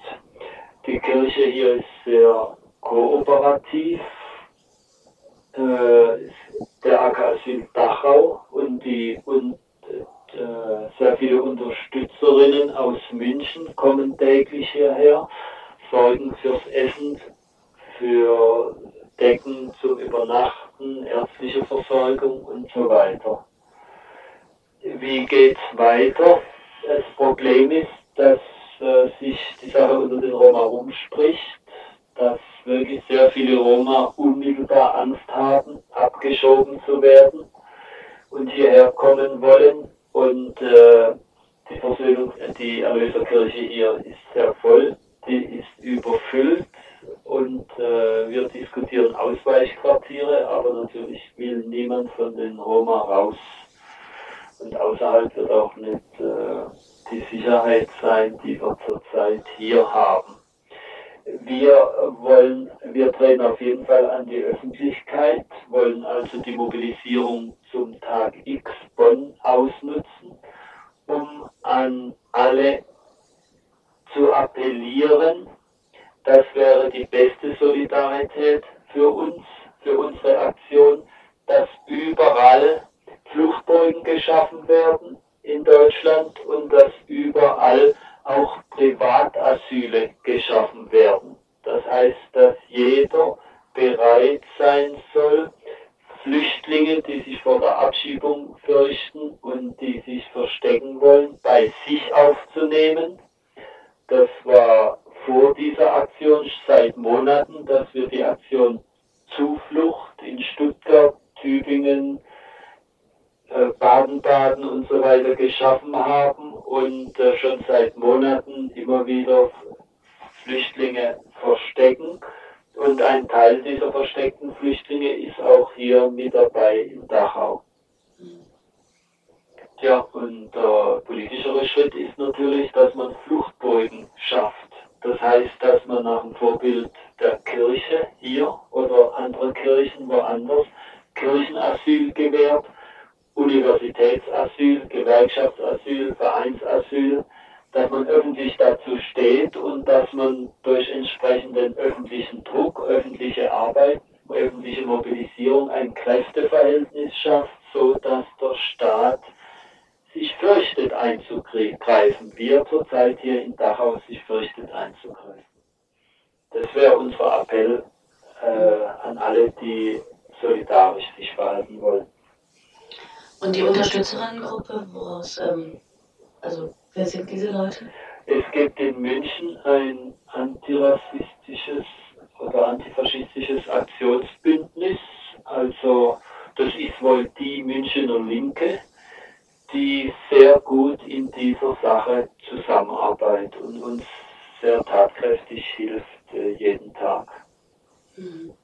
Die Kirche hier ist sehr kooperativ. Äh, der Asyl Dachau und die und sehr viele Unterstützerinnen aus München kommen täglich hierher, sorgen fürs Essen, für Decken zum Übernachten, ärztliche Versorgung und so weiter. Wie geht's weiter? Das Problem ist, dass äh, sich die Sache unter den Roma rumspricht, dass wirklich sehr viele Roma unmittelbar Angst haben, abgeschoben zu werden und hierher kommen wollen. Und äh, die Versöhnung, die Erlöserkirche hier ist sehr voll, die ist überfüllt und äh, wir diskutieren Ausweichquartiere, aber natürlich will niemand von den Roma raus. Und außerhalb wird auch nicht äh, die Sicherheit sein, die wir zurzeit hier haben. Wir wollen, wir treten auf jeden Fall an die Öffentlichkeit, wollen also die Mobilisierung zum Tag X Bonn ausnutzen, um an alle zu appellieren. Das wäre die beste Solidarität für uns, für unsere Aktion, dass überall Fluchtburgen geschaffen werden in Deutschland und dass überall auch Privatasyle geschaffen werden. Das heißt, dass jeder bereit sein soll, Flüchtlinge, die sich vor der Abschiebung fürchten und die sich verstecken wollen, bei sich aufzunehmen. Das war vor dieser Aktion seit Monaten, dass wir die Aktion Zuflucht in Stuttgart, Tübingen, Baden-Baden und so weiter geschaffen haben und äh, schon seit Monaten immer wieder Flüchtlinge verstecken. Und ein Teil dieser versteckten Flüchtlinge ist auch hier mit dabei in Dachau. Ja, und der politischere Schritt ist natürlich, dass man Fluchtburgen schafft. Das heißt, dass man nach dem Vorbild der Kirche hier oder anderer Kirchen woanders Kirchenasyl gewährt Universitätsasyl, Gewerkschaftsasyl, Vereinsasyl, dass man öffentlich dazu steht und dass man durch entsprechenden öffentlichen Druck, öffentliche Arbeit, öffentliche Mobilisierung ein Kräfteverhältnis schafft, so dass der Staat sich fürchtet einzugreifen, wie er zurzeit hier in Dachau sich fürchtet einzugreifen. Das wäre unser Appell äh, an alle, die solidarisch sich verhalten wollen. Und die Unterstützerinnengruppe, woraus, ähm, also wer sind diese Leute? Es gibt in München ein antirassistisches oder antifaschistisches Aktionsbündnis. Also das ist wohl die Münchner Linke, die sehr gut in dieser Sache zusammenarbeitet und uns sehr tatkräftig hilft äh, jeden Tag. Mhm.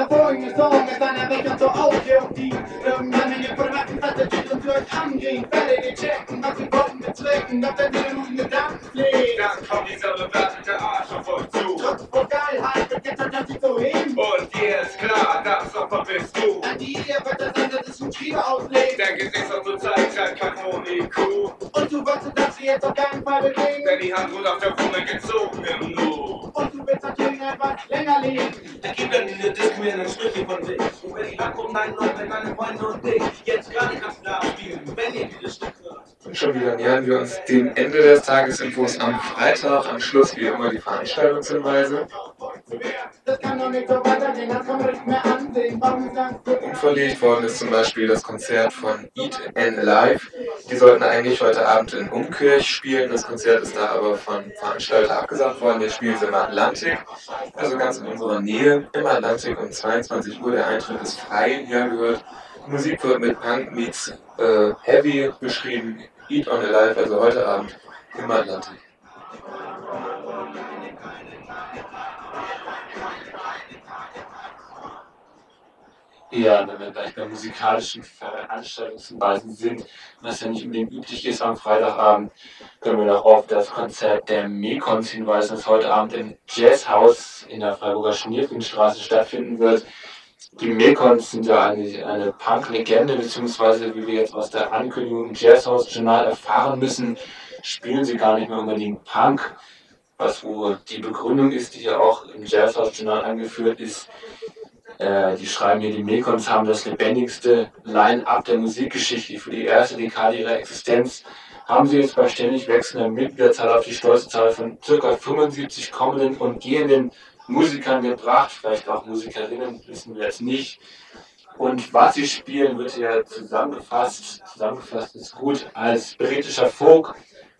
Dieser folgende Song ist ein Erwecker zur Aufklärung, die irgendwann in den Formaten versetzt und für euch anging. Werdet ihr checken, was wir wollten bezwecken, doch wenn ihr guten Gedanken pflegt. Dann kommt dieser bewertete Arsch auf euch zu. Trotz wird jetzt an sich so heben. Und dir ist klar, das Opfer bist du. An die ihr wird das Ende des Schieber auslegt. Dein Gesicht zur Zeit scheint kein IQ. Und du wolltest, dass sie jetzt auf keinen Fall bewegen. Denn die Hand wurde auf der Wunde gezogen im Nu. Und du willst natürlich etwas länger leben. Da gibt dann diese diskriminierenden Sprüche von sich. Und wenn ich ankomme, nein, Leute, deine Freunde und dich. Jetzt gerade kannst du da spielen, wenn ihr dieses Stück hört. Und schon wieder nähern wir uns dem Ende des Tagesinfos am Freitag. Am Schluss wie immer die Veranstaltungshinweise. Unverlegt worden ist zum Beispiel das Konzert von Eat and Live. Die sollten eigentlich heute Abend in Umkirch spielen. Das Konzert ist da aber von Veranstalter abgesagt worden. Jetzt spielen sie im Atlantik, also ganz in unserer Nähe. Im Atlantik um 22 Uhr. Der Eintritt ist frei, hier gehört. Musik wird mit Punk meets äh, Heavy beschrieben. Eat on Alive, also heute Abend im Atlantik. Ja, wenn wir gleich bei musikalischen Veranstaltungshinweisen sind, was ja nicht unbedingt üblich ist am Freitagabend, können wir noch auf das Konzert der Mekons hinweisen, das heute Abend im Jazzhaus in der Freiburger Schnierfriedstraße stattfinden wird. Die Mekons sind ja eigentlich eine Punk-Legende, beziehungsweise wie wir jetzt aus der Ankündigung im Jazzhaus-Journal erfahren müssen, spielen sie gar nicht mehr unbedingt Punk, was wo die Begründung ist, die ja auch im Jazzhaus-Journal angeführt ist, äh, die schreiben hier, die Mekons haben das lebendigste Line-Up der Musikgeschichte. Für die erste Dekade ihrer Existenz haben sie jetzt bei ständig wechselnder Mitgliederzahl auf die stolze Zahl von ca. 75 kommenden und gehenden Musikern gebracht. Vielleicht auch Musikerinnen, wissen wir jetzt nicht. Und was sie spielen, wird hier zusammengefasst. Zusammengefasst ist gut als britischer Folk,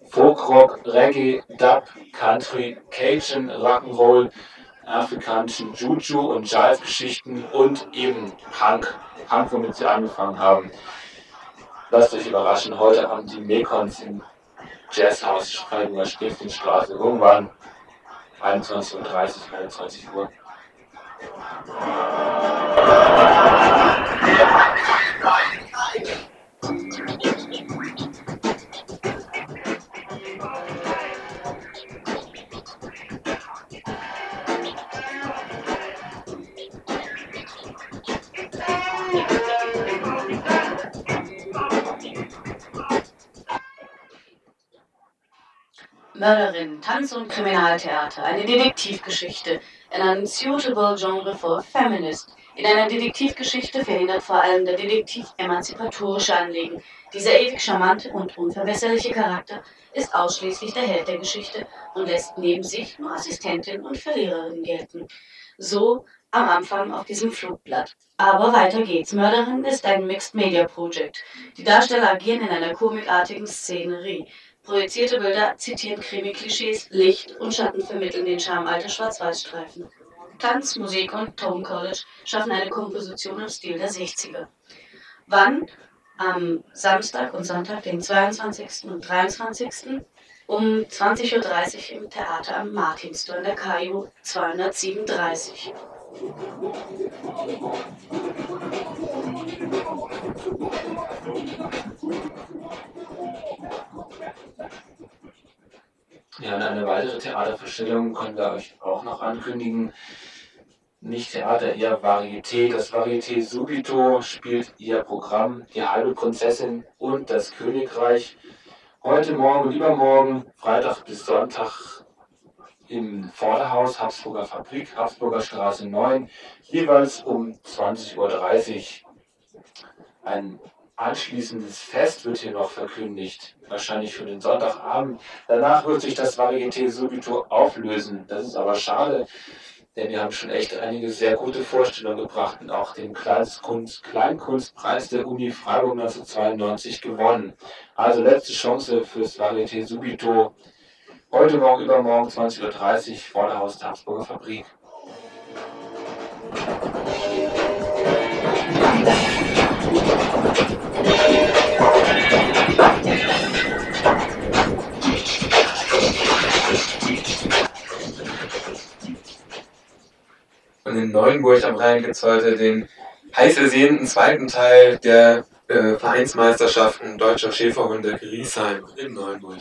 Folkrock, Reggae, Dub, Country, Cajun, Rock'n'Roll, afrikanischen Juju und Jive-Geschichten und eben Punk. Punk, womit sie angefangen haben. Lasst euch überraschen, heute Abend die Mekons im Jazzhaus Freiburger Stiftenstraße. Irgendwann 21.30 Uhr, 21 Uhr. Mörderinnen, Tanz- und Kriminaltheater, eine Detektivgeschichte, ein unsuitable Genre for Feminist. In einer Detektivgeschichte verhindert vor allem der Detektiv emanzipatorische Anliegen. Dieser ewig charmante und unverwässerliche Charakter ist ausschließlich der Held der Geschichte und lässt neben sich nur Assistentin und Verliererin gelten. So am Anfang auf diesem Flugblatt. Aber weiter geht's. Mörderin ist ein Mixed Media Project. Die Darsteller agieren in einer komikartigen Szenerie. Projizierte Bilder zitieren Krimi-Klischees, Licht und Schatten vermitteln den Charme alter Schwarz-Weiß-Streifen. Tanz, Musik und Tone College schaffen eine Komposition im Stil der 60er. Wann? Am Samstag und Sonntag, den 22. und 23. um 20.30 Uhr im Theater am Martinstor in der KU 237. Ja, und eine weitere Theatervorstellung können wir euch auch noch ankündigen. Nicht Theater, eher Varieté. Das Varieté Subito spielt ihr Programm Die halbe Prinzessin und das Königreich. Heute, morgen und übermorgen, Freitag bis Sonntag im Vorderhaus Habsburger Fabrik, Habsburger Straße 9, jeweils um 20.30 Uhr. Ein anschließendes Fest wird hier noch verkündigt, wahrscheinlich für den Sonntagabend. Danach wird sich das Varieté Subito auflösen. Das ist aber schade, denn wir haben schon echt einige sehr gute Vorstellungen gebracht und auch den Kleinkunst, Kleinkunstpreis der Uni Freiburg 1992 gewonnen. Also letzte Chance fürs Varieté Subito. Heute, morgen, übermorgen, 20.30 Uhr, vor der Haus der Habsburger Fabrik. Und in Neuenburg am Rhein gibt es heute den heiß ersehnten zweiten Teil der äh, Vereinsmeisterschaften Deutscher Schäferhunde Griesheim in Neuenburg.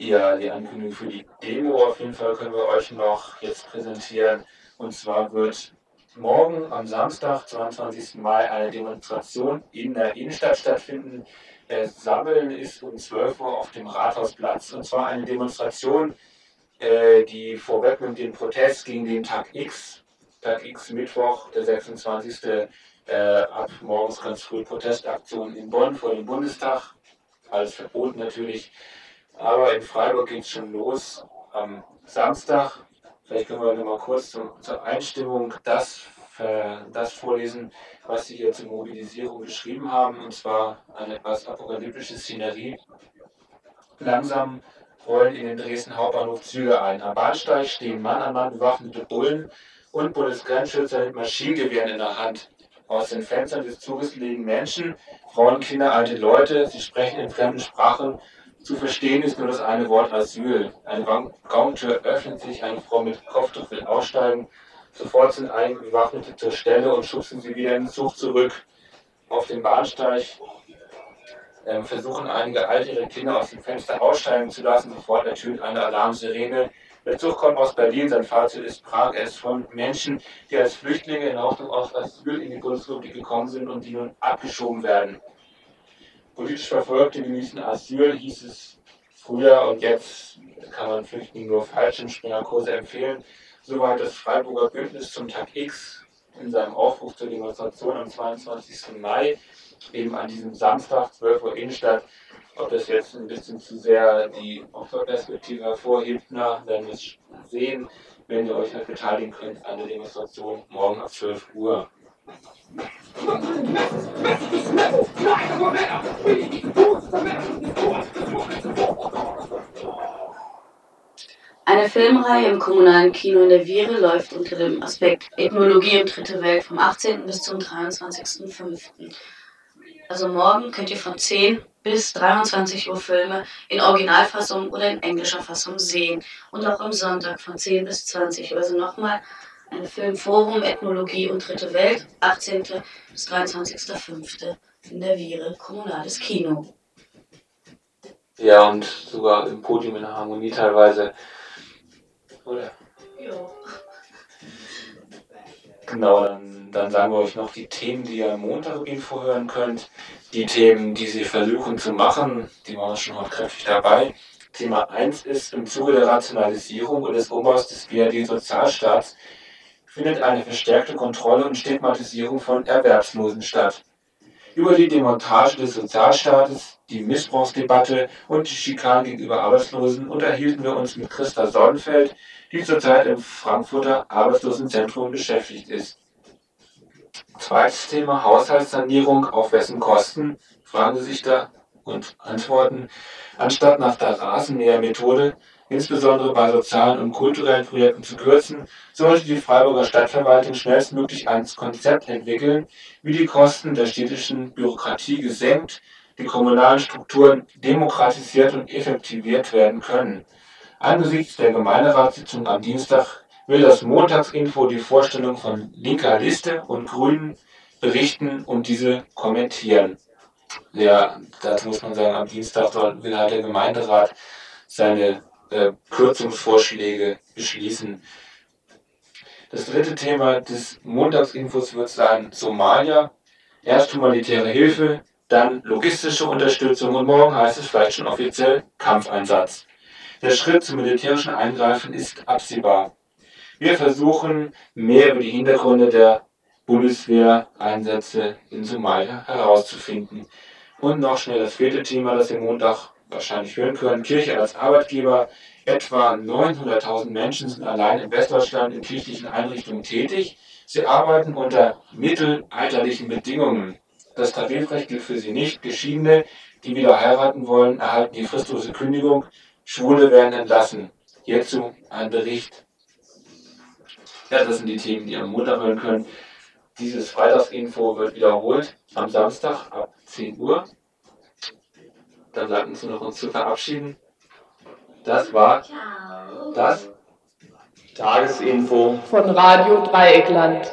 Ja, die Ankündigung für die Demo auf jeden Fall können wir euch noch jetzt präsentieren. Und zwar wird morgen am Samstag, 22. Mai, eine Demonstration in der Innenstadt stattfinden. Das Sammeln ist um 12 Uhr auf dem Rathausplatz. Und zwar eine Demonstration, äh, die vorwegnimmt den Protest gegen den Tag X. Tag X, Mittwoch, der 26. Äh, ab morgens ganz früh Protestaktion in Bonn vor dem Bundestag. Alles verboten natürlich. Aber in Freiburg geht es schon los am Samstag. Vielleicht können wir noch mal kurz zum, zur Einstimmung das, äh, das vorlesen, was Sie hier zur Mobilisierung geschrieben haben. Und zwar eine etwas apokalyptische Szenerie. Langsam rollen in den Dresden Hauptbahnhof Züge ein. Am Bahnsteig stehen Mann an Mann bewaffnete Bullen und Bundesgrenzschützer mit Maschinengewehren in der Hand. Aus den Fenstern des Zuges liegen Menschen, Frauen, Kinder, alte Leute. Sie sprechen in fremden Sprachen zu verstehen ist nur das eine Wort Asyl. Eine Raumtür öffnet sich, eine Frau mit Kopftuch will aussteigen. Sofort sind einige Bewaffnete zur Stelle und schubsen sie wieder in den Zug zurück. Auf dem Bahnsteig ähm, versuchen einige Alte ihre Kinder aus dem Fenster aussteigen zu lassen. Sofort ertönt eine Alarmsirene. Der Zug kommt aus Berlin, sein Fahrzeug ist Prag. Er ist von Menschen, die als Flüchtlinge in Hoffnung auf Asyl in die Bundesrepublik gekommen sind und die nun abgeschoben werden politisch Verfolgte genießen Asyl, hieß es früher und jetzt kann man Flüchtlingen nur Fallschirmspringerkurse empfehlen. Soweit das Freiburger Bündnis zum Tag X in seinem Aufruf zur Demonstration am 22. Mai, eben an diesem Samstag, 12 Uhr Innenstadt. Ob das jetzt ein bisschen zu sehr die Opferperspektive hervorhebt, na, werden wir sehen, wenn ihr euch halt beteiligen könnt an der Demonstration morgen ab 12 Uhr. Eine Filmreihe im kommunalen Kino in der Viere läuft unter dem Aspekt Ethnologie im Dritte Welt vom 18. bis zum 23.05. Also morgen könnt ihr von 10 bis 23 Uhr Filme in Originalfassung oder in englischer Fassung sehen. Und auch am Sonntag von 10 bis 20 Uhr. Also nochmal Filmforum Ethnologie und Dritte Welt, 18. bis 23.05. in der Viere Kommunales Kino. Ja, und sogar im Podium in Harmonie teilweise. Oder? Ja. Genau, dann, dann sagen wir euch noch die Themen, die ihr am Montag Info hören könnt. Die Themen, die sie versuchen zu machen, die waren schon heute kräftig dabei. Thema 1 ist, im Zuge der Rationalisierung und des Umbaus des BRD-Sozialstaats findet eine verstärkte Kontrolle und Stigmatisierung von Erwerbslosen statt. Über die Demontage des Sozialstaates, die Missbrauchsdebatte und die Schikanen gegenüber Arbeitslosen unterhielten wir uns mit Christa Sonnenfeld, die zurzeit im Frankfurter Arbeitslosenzentrum beschäftigt ist. Zweites Thema Haushaltssanierung, auf wessen Kosten? Fragen Sie sich da und antworten. Anstatt nach der Rasenmähermethode, insbesondere bei sozialen und kulturellen Projekten zu kürzen, sollte die Freiburger Stadtverwaltung schnellstmöglich ein Konzept entwickeln, wie die Kosten der städtischen Bürokratie gesenkt, die kommunalen Strukturen demokratisiert und effektiviert werden können. Angesichts der Gemeinderatssitzung am Dienstag will das Montagsinfo die Vorstellung von linker Liste und Grünen berichten und diese kommentieren. Ja, dazu muss man sagen, am Dienstag will halt der Gemeinderat seine äh, Kürzungsvorschläge beschließen. Das dritte Thema des Montagsinfos wird sein Somalia. Erst humanitäre Hilfe, dann logistische Unterstützung und morgen heißt es vielleicht schon offiziell Kampfeinsatz. Der Schritt zum militärischen Eingreifen ist absehbar. Wir versuchen, mehr über die Hintergründe der Bundeswehreinsätze in Somalia herauszufinden. Und noch schnell das vierte Thema, das ihr Montag wahrscheinlich hören können. Kirche als Arbeitgeber. Etwa 900.000 Menschen sind allein in Westdeutschland in kirchlichen Einrichtungen tätig. Sie arbeiten unter mittelalterlichen Bedingungen. Das Tarifrecht gilt für sie nicht. Geschiedene, die wieder heiraten wollen, erhalten die fristlose Kündigung. Schwule werden entlassen. Hierzu ein Bericht. Ja, das sind die Themen, die ihr am Montag hören können. Dieses Freitagsinfo wird wiederholt am Samstag ab 10 Uhr. Dann bleibt uns nur noch uns zu verabschieden. Das war das Tagesinfo von Radio Dreieckland.